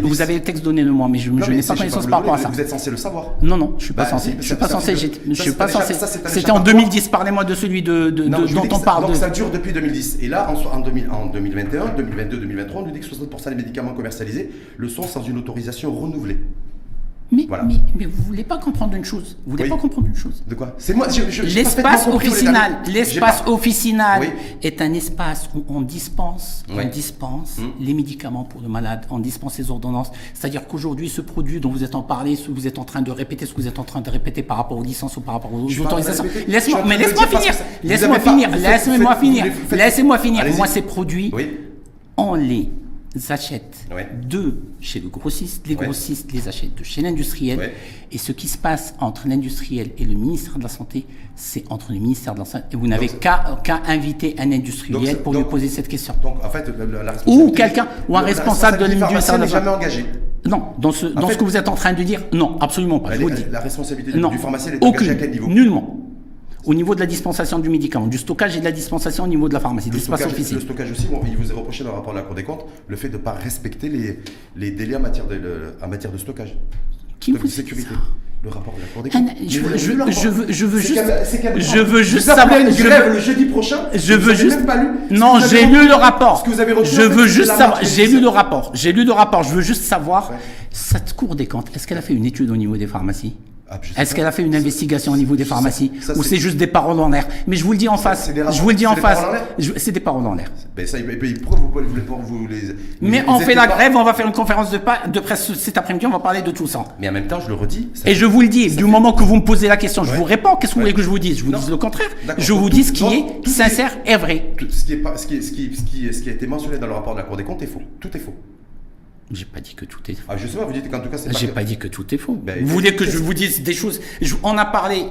vous avez le texte donné de moi, mais je, n'ai pas connaissance par rapport à ça. Vous êtes censé le savoir. Non, non, je suis pas bah, censé. Je suis pas censé. Je suis pas censé. C'était en 2010, parlez-moi de celui de, de, dont on parle. Donc ça dure depuis 2010. Et là, en, en, 2000, en 2021, 2022, 2023, on nous dit que 60% des médicaments commercialisés le sont sans une autorisation renouvelée. Mais, mais, mais, vous voulez pas comprendre une chose. Vous voulez pas comprendre une chose. De quoi? C'est moi. L'espace officinal. L'espace officinal est un espace où on dispense, on dispense hum. les médicaments pour le malade, on dispense les ordonnances. C'est-à-dire qu'aujourd'hui, ce produit dont vous êtes en ce que vous êtes en train de répéter, ce que vous êtes en train de répéter par rapport aux licences ou par rapport aux autorisations. Laisse-moi, mais laisse-moi finir. Laisse-moi finir. Laisse-moi finir. Laissez-moi finir. Moi, ces produits, on les achètent de chez le grossiste, les grossistes les achètent de chez l'industriel. Et ce qui se passe entre l'industriel et le ministère de la Santé, c'est entre le ministère de la Santé. Et vous n'avez qu'à inviter un industriel pour lui poser cette question. Donc, en fait, la, ou quelqu'un, ou un responsable de l'industrie. n'est jamais engagé. Non, dans ce, dans ce que vous êtes en train de dire, non, absolument pas. je vous dis. La responsabilité du pharmacien est engagée à quel niveau? Nullement au niveau de la dispensation du médicament, du stockage et de la dispensation au niveau de la pharmacie, le stockage, Le stockage aussi, il vous est reproché dans le rapport de la Cour des comptes le fait de ne pas respecter les, les délais en matière de, en matière de stockage. Qui de sécurité. Le rapport de la Cour des comptes. je, veux, je, veux, je veux juste, je veux juste savoir. une grève le jeudi prochain. Je veux juste. Pas lu, non, j'ai lu le rapport. Que vous avez je veux juste savoir. J'ai lu le rapport. J'ai lu le rapport. Je veux juste savoir. Cette Cour des comptes, est-ce qu'elle a fait une étude au niveau des pharmacies? Ah, Est-ce qu'elle a fait une investigation au niveau des pharmacies ou c'est juste des paroles en l'air Mais je vous le dis en face. Je vous le dis en face. C'est des paroles en l'air. Ben ça, pourquoi vous, vous, vous les, Mais on fait la grève, on va faire une conférence de, de presse cet après-midi, on va parler de tout ça. Mais en même temps, je le redis. Et je vous le dis, du moment que vous me posez la question, je vous réponds. Qu'est-ce que vous voulez que je vous dise? Je vous dis le contraire. Je vous dis ce qui est sincère et vrai. Ce qui a été mentionné dans le rapport de la Cour des comptes est faux. Tout est faux. J'ai pas dit que tout est faux. Ah, justement, vous dites qu'en tout cas, c'est J'ai pas dit que tout est faux. Ben, vous voulez que je vous dise des choses? On a parlé.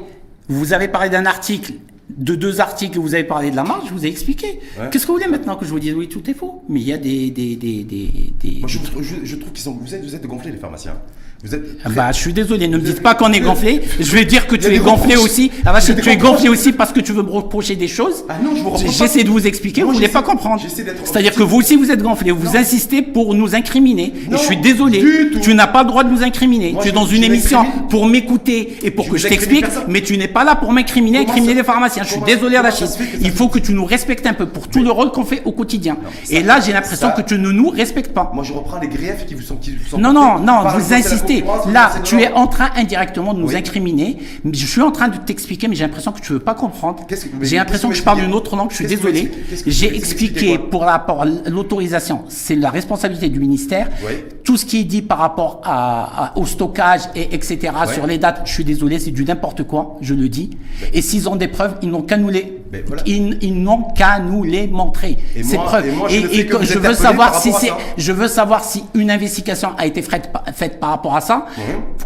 Vous avez parlé d'un article, de deux articles, vous avez parlé de la marge, je vous ai expliqué. Qu'est-ce que vous voulez maintenant que je vous dise? Oui, tout est faux Mais il y a des. des, des, des, Moi, je, trouve qu'ils sont. Vous êtes, vous êtes gonflés, les pharmaciens. Vous êtes ah bah, je suis désolé, ne me dites pas qu'on est gonflé. Je vais dire que tu es gonflé aussi. Ah bah, tu es gonflé aussi parce que tu veux me reprocher des choses. Ah non, je vous reproche J'essaie de vous expliquer, vous ne voulez pas comprendre. C'est-à-dire que vous aussi, vous êtes gonflé. Vous insistez pour nous incriminer. et je suis désolé. Tu n'as pas le droit de nous incriminer. tu es dans une émission pour m'écouter et pour que je t'explique, mais tu n'es pas là pour m'incriminer, incriminer les pharmaciens. Je suis désolé, Rachid. Il faut que tu nous respectes un peu pour tout le rôle qu'on fait au quotidien. Et là, j'ai l'impression que tu ne nous respectes pas. Moi, je reprends les griefs qui vous sont. Non, non, non, vous insistez. Là, tu es en train indirectement de nous incriminer. Je suis en train de t'expliquer, mais j'ai l'impression que tu veux pas comprendre. J'ai l'impression que je parle une autre langue. Je suis désolé. J'ai expliqué pour l'autorisation, c'est la responsabilité du ministère. Tout ce qui est dit par rapport à, au stockage et etc. sur les dates, je suis désolé, c'est du n'importe quoi. Je le dis. Et s'ils ont des preuves, ils n'ont qu'à nous les, ils, n'ont qu'à nous les montrer. Et ces preuves. Et, je veux savoir si c'est, je veux savoir si une investigation a été faite, faite par rapport à ça.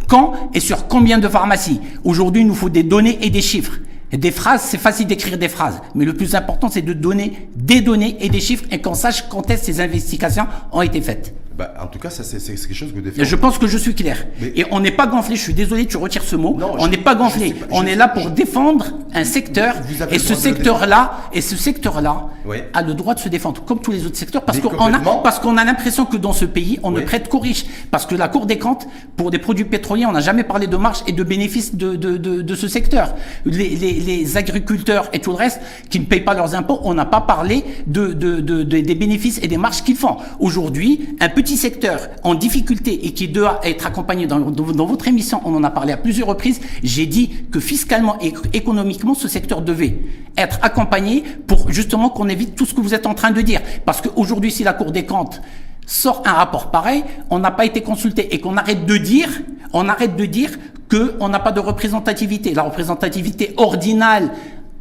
Quand et sur combien de pharmacies Aujourd'hui, il nous faut des données et des chiffres. Des phrases, c'est facile d'écrire des phrases, mais le plus important, c'est de donner des données et des chiffres et qu'on sache quand est-ce ces investigations ont été faites. Bah, en tout cas, ça, c'est quelque chose que vous défendez. Je pense que je suis clair. Et on n'est pas gonflé, je suis désolé, tu retires ce mot. on n'est pas gonflé. on est là pour défendre un secteur. Et ce secteur-là, et ce secteur-là a le droit de se défendre, comme tous les autres secteurs, parce qu'on a, parce qu'on a l'impression que dans ce pays, on ne prête qu'aux riches. Parce que la Cour des comptes, pour des produits pétroliers, on n'a jamais parlé de marge et de bénéfices de, de, de, de ce secteur. Les, les, les, agriculteurs et tout le reste qui ne payent pas leurs impôts, on n'a pas parlé de, de, de, des bénéfices et des marges qu'ils font. Aujourd'hui, un petit secteur en difficulté et qui doit être accompagné dans, dans, votre émission, on en a parlé à plusieurs reprises, j'ai dit que fiscalement et économiquement, ce secteur devait être accompagné pour justement qu'on évite tout ce que vous êtes en train de dire. Parce qu'aujourd'hui, si la Cour des comptes sort un rapport pareil, on n'a pas été consulté et qu'on arrête de dire, on arrête de dire qu'on n'a pas de représentativité. La représentativité ordinale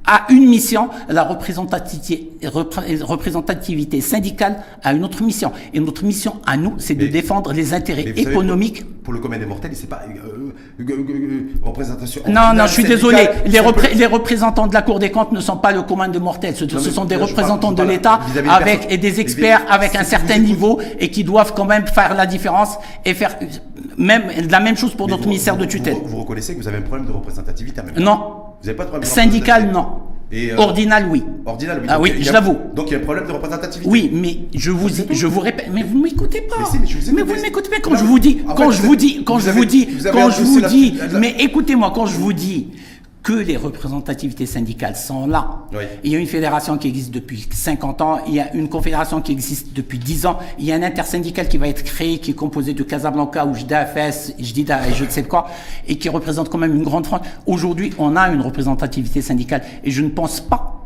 a une mission, la représentativité, représentativité syndicale a une autre mission. Et notre mission à nous, c'est de défendre les intérêts économiques. pour le commun des mortels, c'est pas euh, euh, euh, représentation. Non, non, je suis désolé. Les, les, représentants de la Cour des comptes ne sont pas le commun des mortels. Ce, sont des représentants de l'État avec et des experts avec un certain niveau et qui doivent quand même faire la différence et faire même la même chose pour notre ministère de tutelle. Vous, reconnaissez que vous avez un problème de représentativité même Non. Vous n'avez pas de problème Syndical, non. Et euh, ordinal, oui. Ordinal, oui. Ah oui, je l'avoue. Donc il y a un problème de représentativité. Oui, mais je vous, je vous répète, mais vous m'écoutez pas. Mais, mais, mais vous ne m'écoutez pas quand je vous dis, quand je vous dis, quand je vous dis, quand je vous dis, mais écoutez-moi, quand je vous dis que les représentativités syndicales sont là. Il y a une fédération qui existe depuis 50 ans, il y a une confédération qui existe depuis 10 ans, il y a un intersyndical qui va être créé, qui est composé de Casablanca ou JDFS, JDA et je ne sais quoi, et qui représente quand même une grande France. Aujourd'hui, on a une représentativité syndicale et je ne pense pas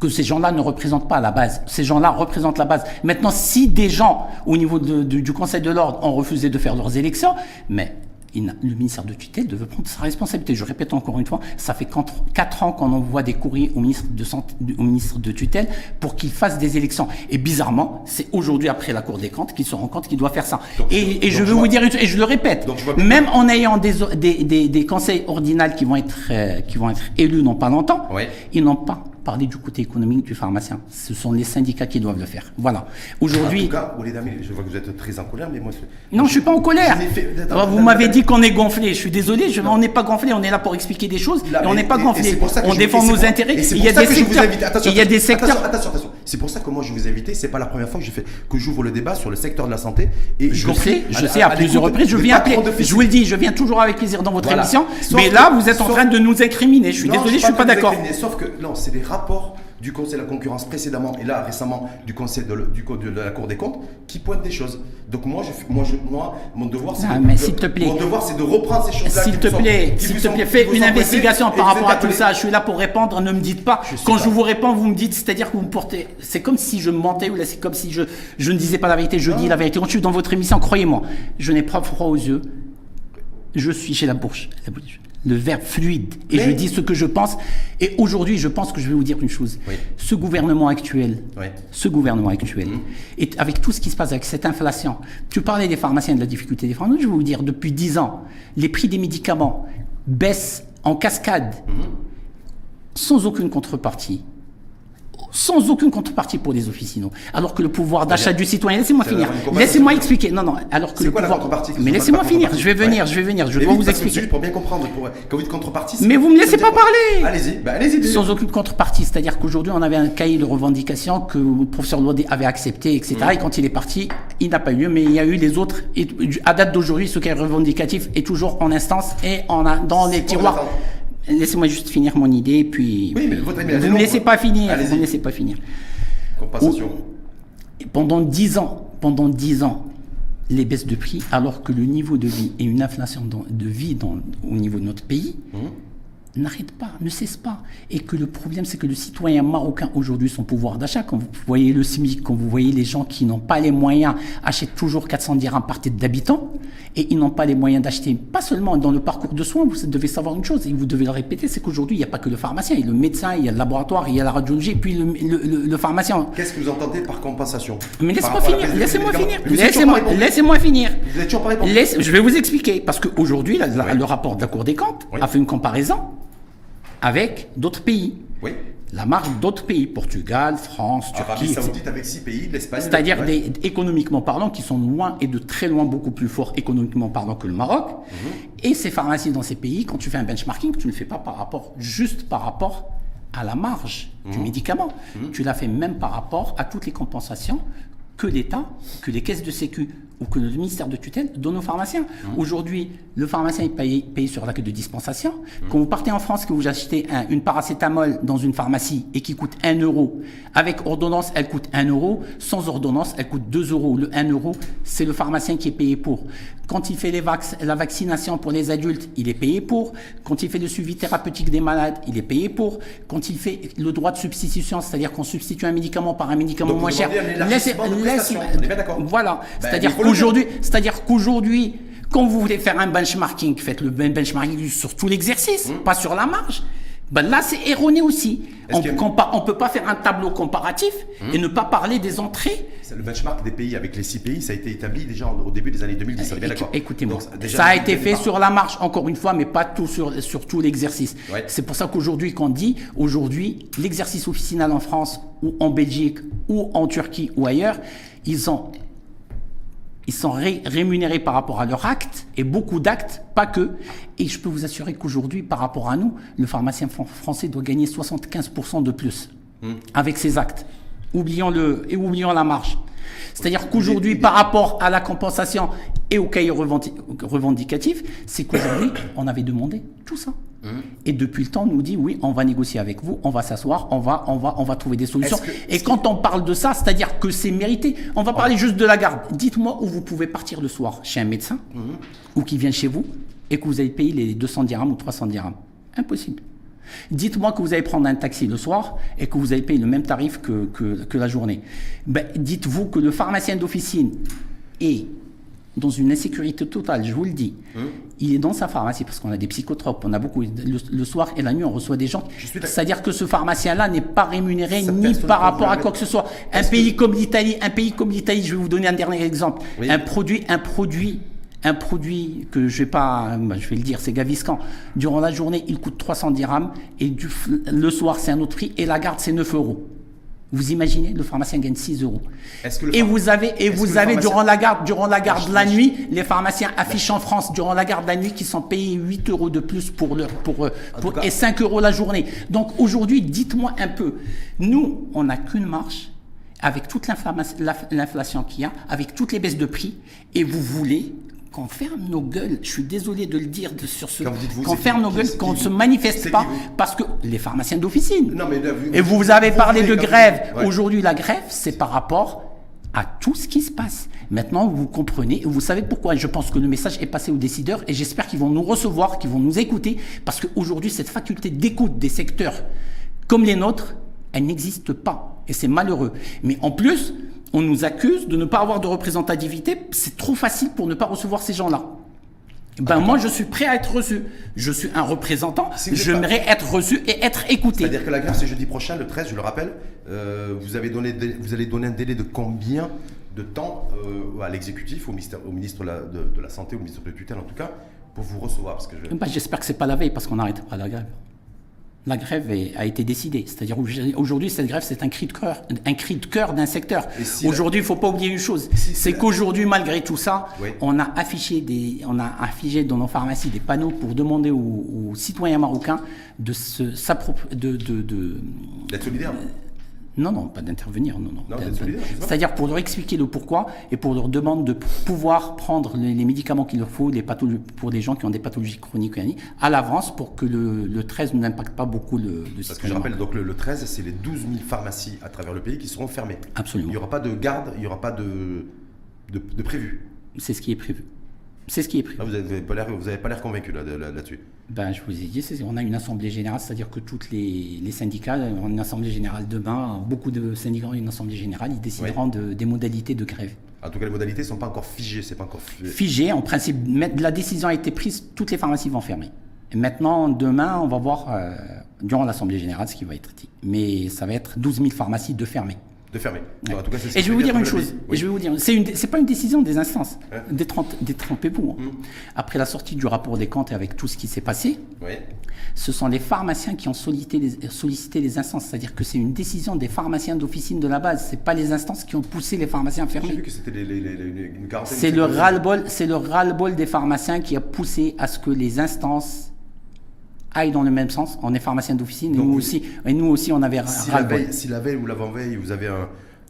que ces gens-là ne représentent pas la base. Ces gens-là représentent la base. Maintenant, si des gens au niveau du Conseil de l'ordre ont refusé de faire leurs élections, mais le ministère de tutelle devait prendre sa responsabilité. Je répète encore une fois, ça fait 4 ans qu'on envoie des courriers au ministre de, au ministre de tutelle pour qu'il fasse des élections. Et bizarrement, c'est aujourd'hui, après la Cour des comptes, qu'il se rend compte qu'il doit faire ça. et, je veux vous dire, et je le répète, même en ayant des, des, des, conseils ordinals qui vont être, euh, qui vont être élus dans pas longtemps, ils n'ont pas parler du côté économique du pharmacien. Ce sont les syndicats qui doivent le faire. Voilà. Aujourd'hui. En tout cas, je vois que vous êtes très en colère, mais moi. Non, je, ne suis pas en colère. vous m'avez dit qu'on est gonflé. Je suis désolé. Je, on n'est pas gonflé. On est là pour expliquer des choses. et on n'est pas gonflé. On défend nos intérêts. Il y a des secteurs. Il y a des secteurs. Attention, attention. C'est pour ça que moi je vous ai invité. C'est pas la première fois que je fais que j'ouvre le débat sur le secteur de la santé. Et je sais, je sais à, plusieurs reprises. Je viens appeler. Je vous le dis, je viens toujours avec plaisir dans votre émission. Mais là, vous êtes en train de nous incriminer. Je suis désolé, je suis pas d'accord. Sauf que non, c'est des du Conseil de la concurrence précédemment et là récemment du Conseil de, du, de, de la Cour des comptes qui pointent des choses. Donc moi, je, moi, je, moi mon devoir, c'est de, mon devoir, c'est de reprendre ces choses-là. S'il te plaît, s'il te plaît, fais une investigation par rapport à tout ça. Je suis là pour répondre. Ne me dites pas. Quand je vous réponds, vous me dites, c'est-à-dire que vous me portez. C'est comme si je mentais ou c'est comme si je, je ne disais pas la vérité. Je dis la vérité. Quand je suis dans votre émission, croyez-moi, je n'ai pas froid aux yeux. Je suis chez la. La bouche le verbe fluide. Et je dis ce que je pense. Et aujourd'hui, je pense que je vais vous dire une chose. Ce gouvernement actuel, ce gouvernement actuel, mhm. et avec tout ce qui se passe avec cette inflation, tu parlais des pharmaciens de la difficulté des pharmaciens, je vais vous dire, depuis 10 ans, les prix des médicaments baissent en cascade, mhm. sans aucune contrepartie. Sans aucune contrepartie pour les officinaux. Alors que le pouvoir d'achat du citoyen, laissez-moi finir. Laissez-moi expliquer. Non, non. Alors que le quoi pouvoir... la contrepartie Mais laissez-moi finir. Je vais venir, je vais venir. Je dois vous expliquer. Pour bien comprendre, pour... quand vous dites contrepartie. Mais vous me laissez pas parler. Allez-y, bah, allez-y. Sans aucune contrepartie, c'est-à-dire qu'aujourd'hui on avait un cahier de revendications que le professeur Lodé avait accepté, etc. Mm. Et quand il est parti, il n'a pas eu lieu, mais il y a eu les autres. Et à date d'aujourd'hui, ce cahier revendicatif est toujours en instance et on a dans les tiroirs. Laissez-moi juste finir mon idée, puis. Oui, mais votre Vous ne me laissez pas finir. Vous me laissez pas finir. Compensation. pendant dix ans, pendant dix ans, les baisses de prix, alors que le niveau de vie et une inflation de vie au niveau de notre pays, mmh n'arrête pas, ne cesse pas. Et que le problème, c'est que le citoyen marocain, aujourd'hui, son pouvoir d'achat, quand vous voyez le SMIC, quand vous voyez les gens qui n'ont pas les moyens, achètent toujours 400 dirhams par tête d'habitant, et ils n'ont pas les moyens d'acheter, pas seulement dans le parcours de soins, vous devez savoir une chose, et vous devez le répéter, c'est qu'aujourd'hui, il n'y a pas que le pharmacien, il y a le médecin, il y a le laboratoire, il y a la radiologie, et puis le, pharmacien. Qu'est-ce que vous entendez par compensation? Mais laissez-moi finir, laissez-moi finir, laissez-moi laissez finir. Vous toujours pas répondu. je vais vous expliquer, parce qu'aujourd'hui, le rapport de la Cour des comptes a fait une comparaison avec d'autres pays. Oui. La marque d'autres pays, Portugal, France, Turquie. Saoudite avec six pays, l'Espagne. C'est-à-dire économiquement parlant, qui sont loin et de très loin beaucoup plus forts économiquement parlant que le Maroc. Mhm. Et ces pharmacies dans ces pays, quand tu fais un benchmarking, tu ne le fais pas par rapport, juste par rapport à la marge du mhm. médicament. Mhm. Tu l'as fait même par rapport à toutes les compensations que l'État, que les caisses de sécu ou que le ministère de tutelle donne aux pharmaciens. Mmh. Aujourd'hui, le pharmacien est payé, sur l'acte de dispensation. Mmh. Quand vous partez en France, que vous achetez une paracétamol dans une pharmacie et qui coûte 1 euro, avec ordonnance, elle coûte 1 euro, sans ordonnance, elle coûte 2 euros. Le 1 euro, c'est le pharmacien qui est payé pour. Quand il fait les la vaccination pour les adultes, il est payé pour. Quand il fait le suivi thérapeutique des malades, il est payé pour. Quand il fait le droit de substitution, c'est-à-dire qu'on substitue un médicament par un médicament moins cher, voilà. Ben, c'est-à-dire qu'aujourd'hui, c'est-à-dire qu'aujourd'hui, quand vous voulez faire un benchmarking, faites le benchmarking sur tout l'exercice, hmm. pas sur la marge. Ben là, c'est erroné aussi. On ne peut pas faire un tableau comparatif hmm. et ne pas parler des entrées. Le benchmark des pays avec les six pays, ça a été établi déjà au début des années 2010. Écoutez-moi, ça a été fait sur la marche, encore une fois, mais pas tout sur, sur tout l'exercice. C'est pour ça qu'aujourd'hui, qu'on dit, aujourd'hui, l'exercice officinal en France ou en Belgique ou en Turquie ou ailleurs, ils ont ils sont rémunérés par rapport à leur acte, et beaucoup d'actes, pas que. Et je peux vous assurer qu'aujourd'hui, par rapport à nous, le pharmacien français doit gagner 75% de plus hmm. avec ses actes. Oublions, le, et oublions la marge. C'est-à-dire qu'aujourd'hui, par rapport à la compensation et au cahier revendicatif, c'est qu'aujourd'hui, on avait demandé tout ça. Et depuis le temps, on nous dit oui, on va négocier avec vous, on va s'asseoir, on va, on va, on va trouver des solutions. et quand on parle de ça, c'est-à-dire que c'est mérité. On va parler juste de la garde. Dites-moi où vous pouvez partir le soir chez un médecin mhm. ou qui vient chez vous et que vous allez payer les 200 dirhams ou 300 dirhams. Impossible. Dites-moi que vous allez prendre un taxi le soir et que vous allez payer le même tarif que, que, que la journée. Ben, dites-vous que le pharmacien d'officine est dans une insécurité totale, je vous le dis. Hum. Il est dans sa pharmacie parce qu'on a des psychotropes, on a beaucoup. Le, soir et la nuit, on reçoit des gens. C'est-à-dire que ce pharmacien-là n'est pas rémunéré ni par rapport à quoi que ce soit. Un pays comme l'Italie, un pays comme l'Italie, je vais vous donner un dernier exemple. Un produit, un produit un produit que je vais pas, bah, je vais le dire, c'est Gaviscan. Durant la journée, il coûte 300 dirhams et du, le soir, c'est un autre prix et la garde, c'est 9 euros. Vous imaginez, le pharmacien gagne 6 euros. et vous avez, et vous avez durant la garde, durant la garde la nuit, les pharmaciens affichent en France durant la garde la nuit qui sont payés 8 euros de plus pour leur, pour, pour et 5 euros la journée. Donc aujourd'hui, dites-moi un peu, nous, on n'a qu'une marche avec toute l'inflation qu'il y a, avec toutes les baisses de prix, et vous voulez qu'on ferme nos gueules, je suis désolé de le dire sur ce, qu'on ferme nos gueules, qu'on ne se manifeste pas, parce que les pharmaciens d'officine. Et vous avez parlé de grève. Aujourd'hui, la grève, c'est par rapport à tout ce qui se passe. Maintenant, vous comprenez, vous savez pourquoi je pense que le message est passé aux décideurs et j'espère qu'ils vont nous recevoir, qu'ils vont nous écouter, parce qu'aujourd'hui, cette faculté d'écoute des secteurs comme les nôtres, elle n'existe pas. Et c'est malheureux. Mais en plus, on nous accuse de ne pas avoir de représentativité. C'est trop facile pour ne pas recevoir ces gens-là. Ben moi, je suis prêt à être reçu. Je suis un représentant. J'aimerais être reçu et être écouté. C'est-à-dire que la grève, c'est jeudi prochain, le 13, je le rappelle. Euh, vous, avez donné, vous allez donner un délai de combien de temps euh, à l'exécutif, au, au ministre de la, de, la, Santé, au ministre de tutelle en tout cas, pour vous recevoir parce que ben, J'espère que c'est pas la veille parce qu'on n'arrête pas la grève. La grève a été décidée. C'est-à-dire aujourd'hui, cette grève, c'est un cri de cœur, un cri de cœur d'un secteur. aujourd'hui, il ne faut pas oublier une chose, c'est qu'aujourd'hui, malgré tout ça, on a affiché des, on a affiché dans nos pharmacies des panneaux pour demander aux, citoyens marocains de se, de, de, de, d'être solidaires. Non, non, pas d'intervenir, non, non. C'est-à-dire pour leur expliquer le pourquoi et pour leur demander de pouvoir prendre les, médicaments qu'il leur faut les pour des gens qui ont des pathologies chroniques à l'avance pour que le, 13 n'impacte pas beaucoup le, le Parce que je rappelle, donc le, 13, c'est les 12 000 pharmacies à travers le pays qui seront fermées. Absolument. Il n'y aura pas de garde, il n'y aura pas de, de prévu. C'est ce qui est prévu. C'est ce qui est pris. Ah, vous n'avez pas l'air convaincu là-dessus. Ben, je vous ai dit, on a une assemblée générale, c'est-à-dire que tous les, syndicats ont une assemblée générale demain. Beaucoup de syndicats ont une assemblée générale. Ils décideront de, des modalités de grève. En tout cas, les modalités ne sont pas encore figées. C'est pas encore figé. En principe, la décision a été prise. Toutes les pharmacies vont fermer. Et maintenant, demain, on va voir euh, durant l'assemblée générale ce qui va être dit. Mais ça va être 12 000 pharmacies de fermer de fermer. et je vais vous dire une chose. Et je vais vous dire, c'est une, c'est pas une décision des instances. Hein. Mmh. Après la sortie du rapport des comptes et avec tout ce qui s'est passé, ce sont les pharmaciens qui ont sollicité les, sollicité les instances. C'est-à-dire que c'est une décision des pharmaciens d'officine de la base. C'est pas les instances qui ont poussé les pharmaciens à fermer. C'est le ras-le-bol, c'est le ras-le-bol des pharmaciens qui a poussé à ce que les instances aille dans le même sens. On est pharmacien d'officine et, nous aussi, et nous aussi, on avait si la, veille, si la veille ou l'avant-veille, vous avez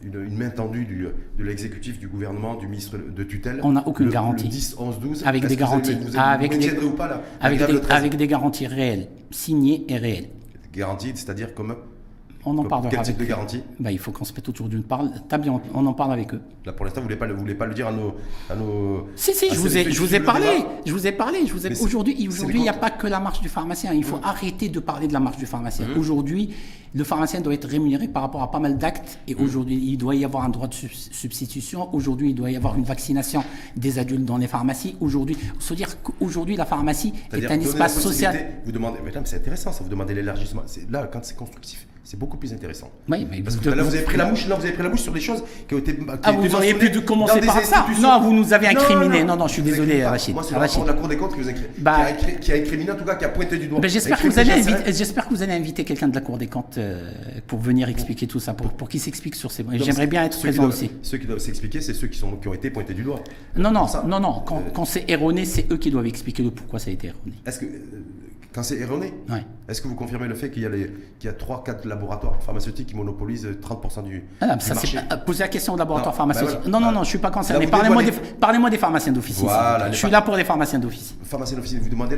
une, main tendue du, de l'exécutif, du gouvernement, du ministre de tutelle. On n'a aucune garantie. Le 10, 11, 12. Avec des garanties. Vous, avec, des, ou pas, là, avec, des, avec des garanties réelles, signées et réelles. Garanties, c'est-à-dire comme on en parlera Quel type de garantie bah, Il faut qu'on se mette autour d'une table et on, en parle avec eux. Là, pour l'instant, vous ne voulez, pas, voulez pas le dire à nos. À nos si, si, je, vous ai, je vous ai parlé. Je vous ai parlé. Je vous ai... Aujourd'hui, il n'y a pas que la marche du pharmacien. Il faut mmh. arrêter de parler de la marche du pharmacien. Mmh. Aujourd'hui, le pharmacien doit être rémunéré par rapport à pas mal d'actes. Et mmh. aujourd'hui, il doit y avoir un droit de substitution. Aujourd'hui, il doit y avoir une vaccination des adultes dans les pharmacies. Aujourd'hui, se dire qu'aujourd'hui, la pharmacie est, un espace social. Vous demandez, mais c'est intéressant, ça. Vous demandez l'élargissement. Là, quand c'est constructif c'est beaucoup plus intéressant. Oui, mais Parce que là, vous avez pris la mouche, là, vous avez pris la mouche sur des choses qui ont été. Qui ah, vous auriez pu de commencer par ça Non, vous nous avez incriminé. Non, non, je suis désolé, Rachid. Moi, c'est la Cour des comptes qui, vous a, bah, qui, a, incriminé, en tout cas, qui a pointé du doigt. Ben, j'espère que, vous allez inviter, j'espère que vous allez inviter quelqu'un de la Cour des comptes euh, pour venir expliquer tout ça, pour, pour qu'il s'explique sur ces. J'aimerais bien être présent aussi. Ceux qui doivent s'expliquer, c'est ceux qui, sont, qui ont été pointés du doigt. Non, non, non, non. Quand c'est erroné, c'est eux qui doivent expliquer le pourquoi ça a été erroné. Est-ce que c'est erroné. Est-ce que vous confirmez le fait qu'il y a, les, qu'il y a 3-4 laboratoires pharmaceutiques qui monopolisent 30% du, ah ça, marché Posez la question au laboratoire bah pharmaceutique. non, non, non, je ne suis pas concerné. Parlez-moi des, parlez des, pharmaciens d'office. je suis là pour les pharmaciens d'office. Pharmaciens d'office, vous demandez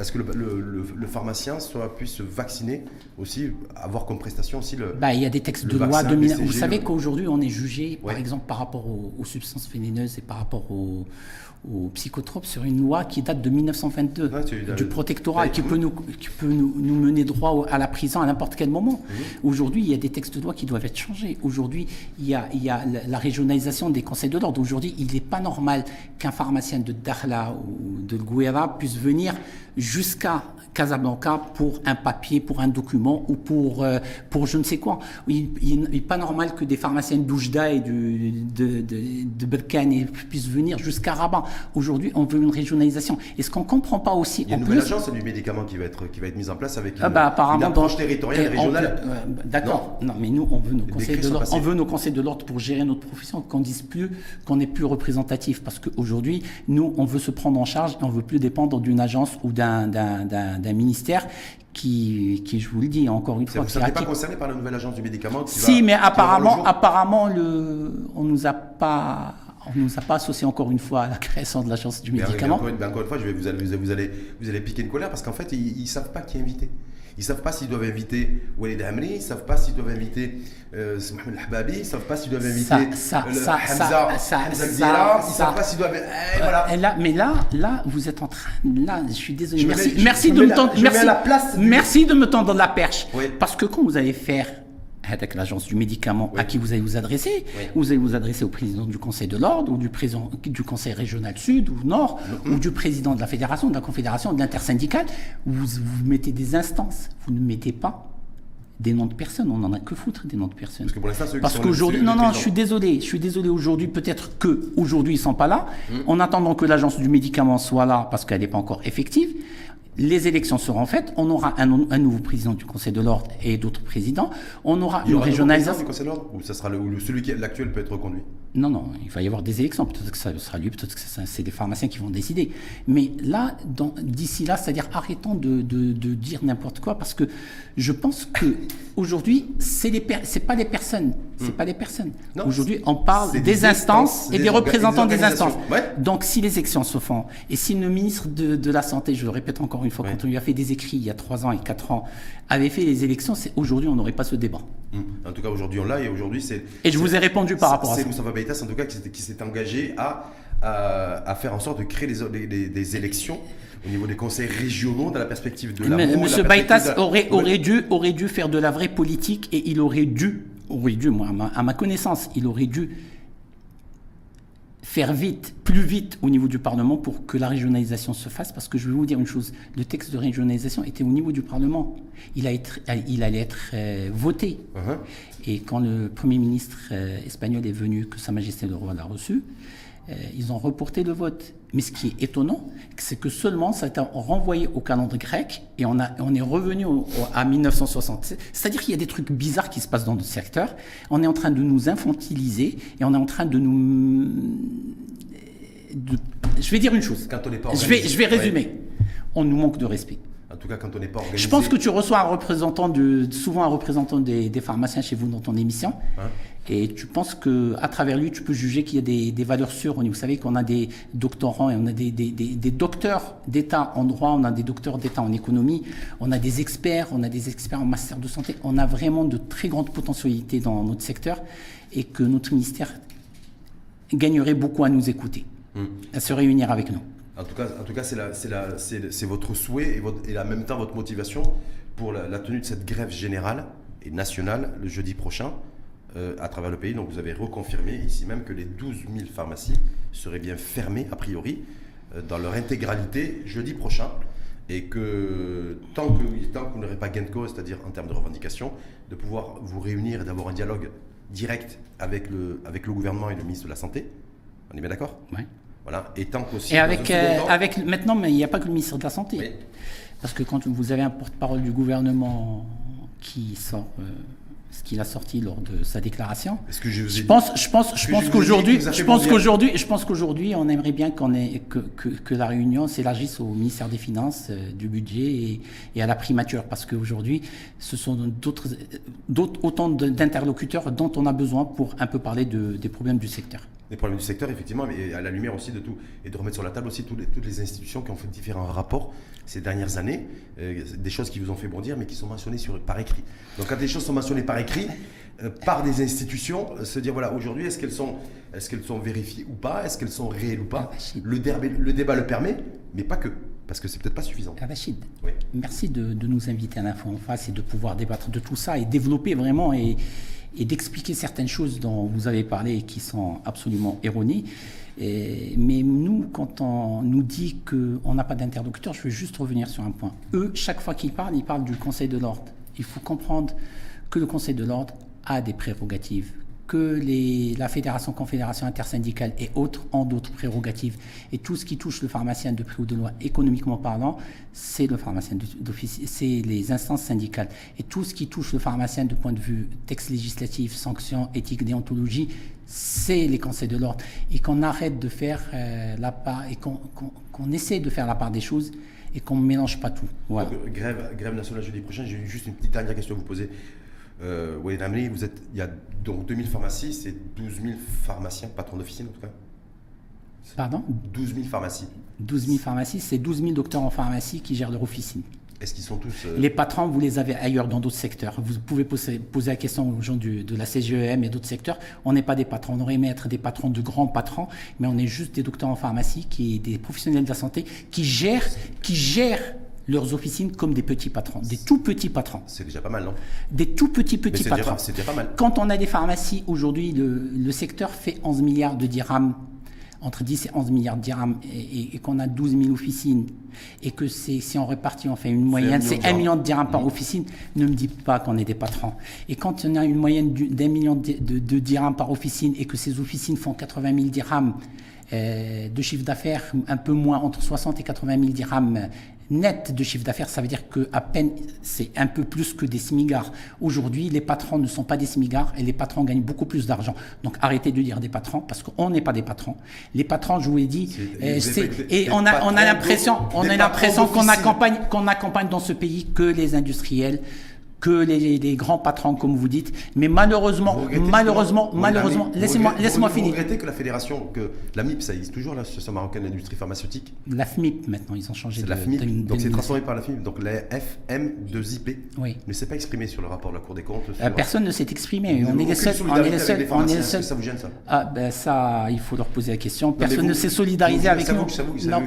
est-ce que le, pharmacien soit, puisse vacciner aussi, avoir comme prestation aussi le. Bah, il y a des textes de loi. vous savez qu'aujourd'hui, on est jugé, par exemple, par rapport aux, aux substances vénéneuses et par rapport aux aux psychotropes sur une loi qui date de 1922 du protectorat qui peut, nous, qui peut nous, mener droit à la prison à n'importe quel moment. Aujourd'hui, il y a des textes de loi qui doivent être changés. Aujourd'hui, il y a, il y a la régionalisation des conseils de l'ordre. Aujourd'hui, il n'est pas normal qu'un pharmacien de Dakhla ou de Gouera puisse venir jusqu'à Casablanca pour un papier, pour un document ou pour, euh, pour je ne sais quoi. Il n'est pas normal que des pharmaciens d'Oujda et de, de, de, puissent venir jusqu'à Rabat. Aujourd'hui, on veut une régionalisation. Et ce qu'on ne comprend pas aussi. Il y a une nouvelle agence du médicament qui va, être, qui va être mise en place avec ah bah, une, approche territoriale et régionale. D'accord. Non. mais nous, on veut nos conseils de l'ordre. On veut nos conseils de l'ordre pour gérer notre profession, qu'on dise plus qu'on n'est plus représentatif. Parce qu'aujourd'hui, nous, on veut se prendre en charge et on veut plus dépendre d'une agence ou d'un ministère qui, qui, je vous le dis encore une fois, vous n'êtes pas concerné par la nouvelle agence du médicament Si, mais apparemment, apparemment, le, on nous a pas. On nous a pas associé encore une fois à la création de l'agence du médicament. Encore, encore, une fois, je vais, vous, allez, vous, allez, vous allez piquer une colère parce qu'en fait, ils ne savent pas qui est invité. Ils ne savent pas s'ils doivent inviter Walid Amri, ils ne savent pas s'ils doivent inviter euh, Mohamed Al-Hababi, ils ne savent pas s'ils doivent inviter ça, ça, ça, Hamza, ça, Hamza ça, ils ne savent pas s'ils doivent. Eh, voilà. Et là, mais là, là, vous êtes en train. Là, je suis désolé. merci, merci de me tendre. Merci, merci de me tendre la perche. Parce que quand vous allez faire avec l'agence du médicament à qui vous allez vous adresser. Vous allez vous adresser au président du Conseil de l'ordre ou du président du Conseil régional sud ou nord mm-hmm. ou du président de la fédération, de la confédération, de l'intersyndicale. Vous, vous mettez des instances. Vous ne mettez pas des noms de personnes. On n'en a que foutre des noms de personnes. Parce qu'aujourd'hui, non, non, je suis désolé. Je suis désolé aujourd'hui. Peut-être que aujourd'hui ils sont pas là. Mm. En attendant que l'agence du médicament soit là parce qu'elle n'est pas encore effective les élections seront faites, on aura un, nouveau président du Conseil de l'ordre et d'autres présidents, on aura une régionalisation. du Conseil de l'ordre ou ça sera le, celui qui l'actuel peut être reconduit? Non, non, il va y avoir des élections. Peut-être que ça sera lui, peut-être que c'est des pharmaciens qui vont décider. Mais là, d'ici là, c'est-à-dire arrêtons de, dire n'importe quoi parce que je pense que aujourd'hui, c'est c'est pas des personnes, c'est hmm. pas des personnes. Aujourd'hui, on parle des, instances et des, représentants des, instances. Donc, si les élections se font et si le ministre de, de la santé, je le répète encore une fois, quand on lui a fait des écrits il y a trois ans et quatre ans, avait fait les élections, aujourd'hui, on n'aurait pas ce débat. Hum. En tout cas, aujourd'hui, on l'a et aujourd'hui, c'est. Et je vous ai répondu par rapport à ça. C'est Beitas, en tout cas, qui s'est engagé à, à, faire en sorte de créer des, des, élections au niveau des conseils régionaux dans la perspective de la Monsieur Baitas aurait, aurait, dû, aurait dû faire de la vraie politique et il aurait dû, aurait dû, moi, à ma connaissance, il aurait dû faire vite, plus vite au niveau du Parlement pour que la régionalisation se fasse, parce que je vais vous dire une chose, le texte de régionalisation était au niveau du Parlement. Il, a être, il allait être euh, voté. Uh-huh. Et quand le Premier ministre euh, espagnol est venu, que Sa Majesté le Roi l'a reçu, euh, ils ont reporté le vote. Mais ce qui est étonnant, c'est que seulement ça a été renvoyé au calendrier grec et on, a, on est revenu à 1960. C'est-à-dire qu'il y a des trucs bizarres qui se passent dans notre secteur. On est en train de nous infantiliser et on est en train de nous... je vais dire une chose. Quand on pas je, vais, je vais résumer. On nous manque de respect. En tout cas, quand on n'est pas organisé. Je pense que tu reçois un représentant de, souvent un représentant des, pharmaciens chez vous dans ton émission. Hein et tu penses que à travers lui, tu peux juger qu'il y a des, des, valeurs sûres. Vous savez qu'on a des doctorants et on a des, des, des docteurs d'État en droit, on a des docteurs d'État en économie, on a des experts, on a des experts en master de santé. On a vraiment de très grandes potentialités dans notre secteur et que notre ministère gagnerait beaucoup à nous écouter, hmm. à se réunir avec nous. En tout cas, c'est votre souhait et, votre, et en même temps votre motivation pour la, tenue de cette grève générale et nationale le jeudi prochain. Euh, à travers le pays. Donc vous avez reconfirmé ici même que les 12 000 pharmacies seraient bien fermées, a priori, euh, dans leur intégralité jeudi prochain. Et que tant que, tant vous n'aurez pas gain de cause, c'est-à-dire en termes de revendication, de pouvoir vous réunir et d'avoir un dialogue direct avec le, avec le gouvernement et le ministre de la Santé. On est bien d'accord? Oui. Voilà. Et tant qu'aussi. Et avec, euh, avec maintenant, mais il n'y a pas que le ministre de la Santé. Parce que quand vous avez un porte-parole du gouvernement qui sort ce qu'il a sorti lors de sa déclaration. Que je, je, pense, je pense, je pense qu'aujourd'hui, je pense qu'aujourd'hui, je pense qu'aujourd'hui, on aimerait bien qu'on ait, que, que, que, la réunion s'élargisse au ministère des Finances, euh, du budget et, et, à la primature, parce qu'aujourd'hui, ce sont d'autres, d'autres autant d'interlocuteurs dont on a besoin pour un peu parler de, des problèmes du secteur des problèmes du secteur, effectivement, mais à la lumière aussi de tout, et de remettre sur la table aussi toutes les, toutes les institutions qui ont fait différents rapports ces dernières années, euh, des choses qui vous ont fait bondir, mais qui sont mentionnées sur, par écrit. Donc quand des choses sont mentionnées par écrit, euh, par des institutions, euh, se dire, voilà, aujourd'hui, est-ce qu'elles sont, est qu'elles sont vérifiées ou pas? Est-ce qu'elles sont réelles ou pas? Le, le débat le permet, mais pas que parce que c'est peut-être pas suffisant. Oui. merci de, de, nous inviter à l'info en face et de pouvoir débattre de tout ça et développer vraiment et, et d'expliquer certaines choses dont vous avez parlé et qui sont absolument erronées. mais nous, quand on nous dit qu'on n'a pas d'interlocuteur, je veux juste revenir sur un point. Eux, chaque fois qu'ils parlent, ils parlent du Conseil de l'ordre. Il faut comprendre que le Conseil de l'ordre a des prérogatives que la fédération, confédération intersyndicale et autres ont d'autres prérogatives. Et tout ce qui touche le pharmacien de prix ou de loi, économiquement parlant, c'est le pharmacien d'office, c'est les instances syndicales. Et tout ce qui touche le pharmacien de point de vue texte législatif, sanctions, éthique, déontologie, c'est les conseils de l'ordre. Et qu'on arrête de faire euh, la part, et qu'on essaie de faire la part des choses et qu'on ne mélange pas tout. Grève, grève nationale jeudi prochain, j'ai juste une petite dernière question à vous poser. Euh, vous êtes, il y a donc 2000 pharmacies, c'est 12 000 pharmaciens, patrons d'officine en tout cas Pardon 12 000 pharmacies. 12 000 pharmacies, c'est 12 000 docteurs en pharmacie qui gèrent leur officine. Est-ce qu'ils sont tous. Euh, les patrons, vous les avez ailleurs dans d'autres secteurs. Vous pouvez poser, poser la question aux gens du, de la CGEM et d'autres secteurs. On n'est pas des patrons. On aurait aimé être des patrons de grands patrons, mais on est juste des docteurs en pharmacie, qui, des professionnels de la santé qui gèrent, qui gèrent leurs officines comme des petits patrons, des tout petits patrons. C'est déjà pas mal, non? Des tout petits petits patrons. C'est déjà pas mal. Quand on a des pharmacies, aujourd'hui, le, secteur fait 11 milliards de dirhams, entre 10 et 11 milliards de dirhams, et, qu'on a 12 000 officines, et que si on répartit, on fait une moyenne, c'est 1 million de dirhams par mmh. officine, ne me dites pas qu'on est des patrons. Et quand on a une moyenne d'un million de, de dirhams par officine, et que ces officines font 80 000 dirhams, euh, de chiffre d'affaires un peu moins entre 60 et 80 000 dirhams net de chiffre d'affaires, ça veut dire que à peine c'est un peu plus que des smigards. Aujourd'hui, les patrons ne sont pas des smigards et les patrons gagnent beaucoup plus d'argent. Donc arrêtez de dire des patrons parce qu'on n'est pas des patrons. Les patrons, je vous l'ai dit, euh, et on a, on a l'impression, on a l'impression qu'on accompagne, qu'on accompagne dans ce pays que les industriels, que les, grands patrons, comme vous dites. Mais malheureusement, malheureusement, malheureusement, laissez-moi laissez finir. Vous regrettez que la fédération, que la MIP, ça existe toujours, l'association marocaine d'industrie pharmaceutique La FMIP, maintenant, ils ont changé de... la FMIP, donc c'est transformé par la FMIP, donc la FM2IP oui. ne s'est pas exprimé sur le rapport de la Cour des comptes. Euh, personne ne s'est exprimé, on est les seuls. On est les seuls. On est Ça vous gêne ça Ah ben ça, il faut leur poser la question. Personne ne s'est solidarisé avec nous.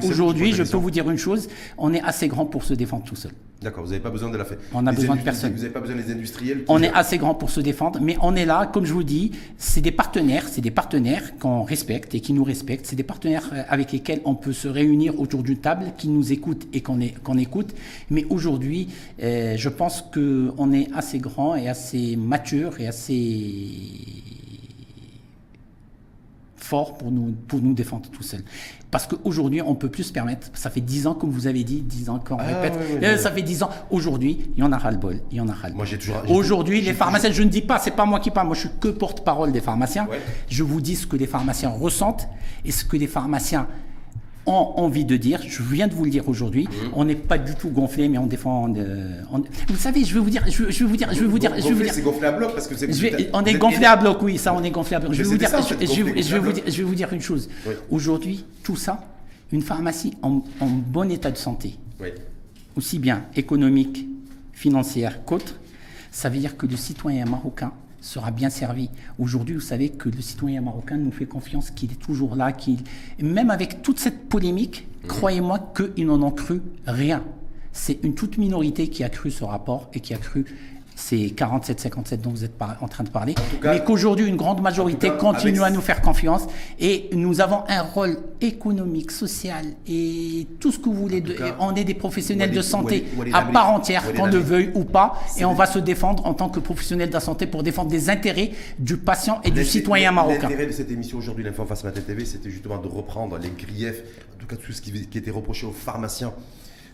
Aujourd'hui, je peux vous dire une chose, on est assez grand pour se défendre tout seul. D'accord, vous n'avez pas besoin de la fête. On a besoin de personne. Vous n'avez pas besoin des industriels. On est assez grand pour se défendre, mais on est là, comme je vous dis, c'est des partenaires, c'est des partenaires qu'on respecte et qui nous respectent. C'est des partenaires euh, avec lesquels on peut se réunir autour d'une table, qui nous écoutent et qu'on qu'on écoute. Mais aujourd'hui, euh, je pense qu'on est assez grand et assez mature et assez fort pour nous, pour nous défendre tout seul. Parce qu'aujourd'hui, on ne peut plus se permettre, ça fait 10 ans, comme vous avez dit, 10 ans qu'on ah, répète, euh, ça fait 10 ans. Aujourd'hui, il y en a ras-le-bol, il y en a ras Moi, j'ai toujours... Aujourd'hui, les pharmaciens, je ne dis pas, c'est pas moi qui parle, moi je suis que porte-parole des pharmaciens. Je vous dis ce que les pharmaciens ressentent et ce que les pharmaciens ont envie de dire, je viens de vous le dire aujourd'hui, mhm. on n'est pas du tout gonflé, mais on défend. Euh, vous savez, je vais vous dire, je, vais vous dire, je vais vous dire, je vais vous dire. C'est gonflé à bloc parce que c'est. On est gonflé à bloc, oui, ça, on est gonflé à bloc. Je vais vous dire, je, vais vous dire, je vais vous dire une chose. Aujourd'hui, tout ça, une pharmacie en, bon état de santé, aussi bien économique, financière qu'autre, ça veut dire que le citoyen marocain sera bien servi. Aujourd'hui, vous savez que le citoyen marocain nous fait confiance, qu'il est toujours là, qu'il même avec toute cette polémique, mmh. croyez-moi qu'ils n'en ont cru rien. C'est une toute minorité qui a cru ce rapport et qui a cru c'est 47-57 dont vous êtes en train de parler, mais qu'aujourd'hui une grande majorité continue à nous faire confiance et nous avons un rôle économique, social et tout ce que vous voulez. De, on est des professionnels de santé à part entière, qu'on le veuille ou pas, et on va se défendre en tant que professionnels de la santé pour défendre des intérêts du patient et du citoyen marocain. L'intérêt de cette émission aujourd'hui, l'Info Face Matin TV, c'était justement de reprendre les griefs, en tout cas tout ce qui, qui était reproché aux pharmaciens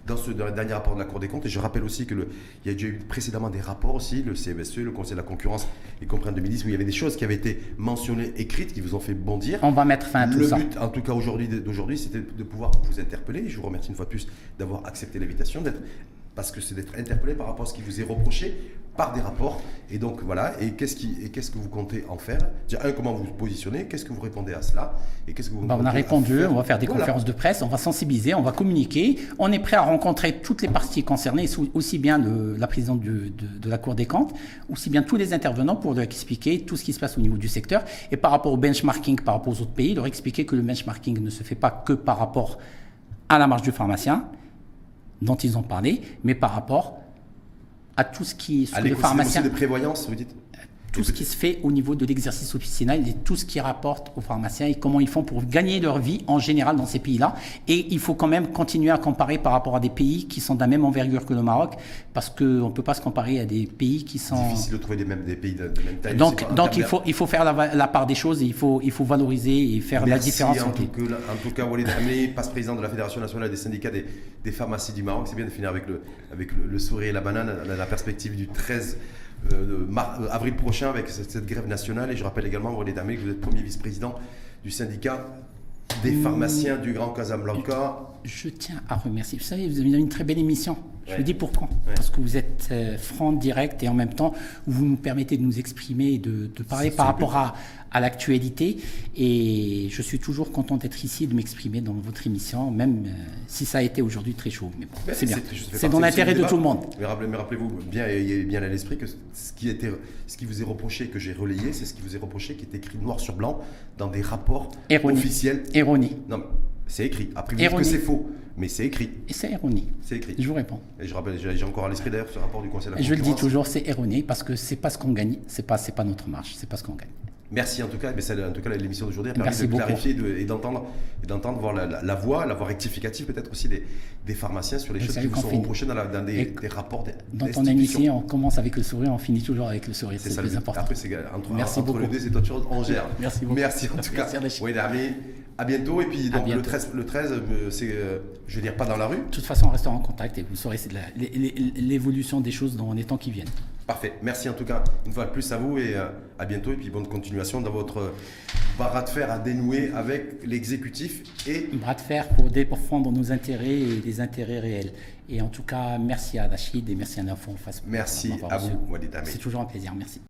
dans ce dernier rapport de la Cour des comptes. Et je rappelle aussi qu'il y a déjà eu précédemment des rapports aussi, le CMSE, le Conseil de la concurrence, y compris en 2010, où il y avait des choses qui avaient été mentionnées, écrites, qui vous ont fait bondir. On va mettre fin à tout ça. Le but, en tout cas aujourd'hui, d'aujourd'hui, c'était de pouvoir vous interpeller. Je vous remercie une fois de plus d'avoir accepté l'invitation, d'être parce que c'est d'être interpellé par rapport à ce qui vous est reproché par des rapports. Et donc voilà, et qu'est-ce, qui, et qu'est-ce que vous comptez en faire? Un, comment vous vous positionnez? Qu'est-ce que vous répondez à cela? Et qu'est-ce que vous bah, On a répondu, on va faire des conférences de presse, on va sensibiliser, on va communiquer. On est prêt à rencontrer toutes les parties concernées, aussi bien de, la présidente de, de, la Cour des comptes, aussi bien tous les intervenants pour leur expliquer tout ce qui se passe au niveau du secteur. Et par rapport au benchmarking, par rapport aux autres pays, leur expliquer que le benchmarking ne se fait pas que par rapport à la marge du pharmacien, dont ils ont parlé, mais par rapport à tout ce qui est sur les pharmaciens. de prévoyance, vous dites? Tout ce qui se fait au niveau de l'exercice officinal et tout ce qui rapporte aux pharmaciens et comment ils font pour gagner leur vie en général dans ces pays-là. Et il faut quand même continuer à comparer par rapport à des pays qui sont de la même envergure que le Maroc, parce qu'on ne peut pas se comparer à des pays qui sont... difficile de trouver des, mêmes, des pays de, même taille. Donc, donc il, faut, il faut faire la, part des choses et il faut, il faut valoriser et faire la différence. En, tout cas, en tout cas, Walid Hamé, passe président de la Fédération nationale des syndicats des, des pharmacies du Maroc. C'est bien de finir avec le, avec le, sourire et la banane, la, la perspective du 13 euh, euh, avril prochain avec cette, grève nationale. Et je rappelle également, que vous êtes premier vice-président du syndicat des pharmaciens du Grand Casablanca. Je tiens à remercier. Vous savez, vous avez une très belle émission. Je vous dis pourquoi. Parce que vous êtes euh, franc, direct et en même temps, vous nous permettez de nous exprimer et de, parler par rapport à, à l'actualité. Et je suis toujours content d'être ici et de m'exprimer dans votre émission, même euh, si ça a été aujourd'hui très chaud. Mais bon, c'est bien. C'est dans l'intérêt de tout le monde. Mais rappelez-vous bien, bien à l'esprit que ce qui, était, ce qui vous est reproché, que j'ai relayé, c'est ce qui vous est reproché, qui est écrit noir sur blanc dans des rapports officiels. Erroné. Non, c'est écrit. Après, vous dites que c'est faux, mais c'est écrit. Et c'est erroné. C'est écrit. Je vous réponds. Et je rappelle, j'ai encore à l'esprit d'ailleurs ce rapport du Conseil de la Je le dis toujours, c'est erroné parce que c'est pas ce qu'on gagne, c'est pas, pas notre marche, c'est pas ce qu'on gagne. Merci en tout cas, mais en tout cas l'émission d'aujourd'hui a permis de clarifier et d'entendre d'entendre voir la, voix, la voix rectificative peut-être aussi des, des, pharmaciens sur les choses qui vous sont reprochées dans, des, des, rapports. Dans ton émission, on commence avec le sourire, on finit toujours avec le sourire. C'est le plus important. Après, entre, Merci entre beaucoup. les deux, c'est on gère. Merci beaucoup. Merci en tout cas. Merci, À bientôt. Et puis donc le 13, le 13 c'est, je veux dire, pas dans la rue. De toute façon, on restera en contact et vous saurez l'évolution des choses dans les temps qui viennent. Parfait. Merci en tout cas une fois de plus à vous et à bientôt. Et puis bonne continuation dans votre bras de fer à dénouer avec l'exécutif et. Bras de fer pour défendre nos intérêts et les intérêts réels. Et en tout cas, merci à Rachid et merci à Nafon. Merci à vous, C'est toujours un plaisir. Merci.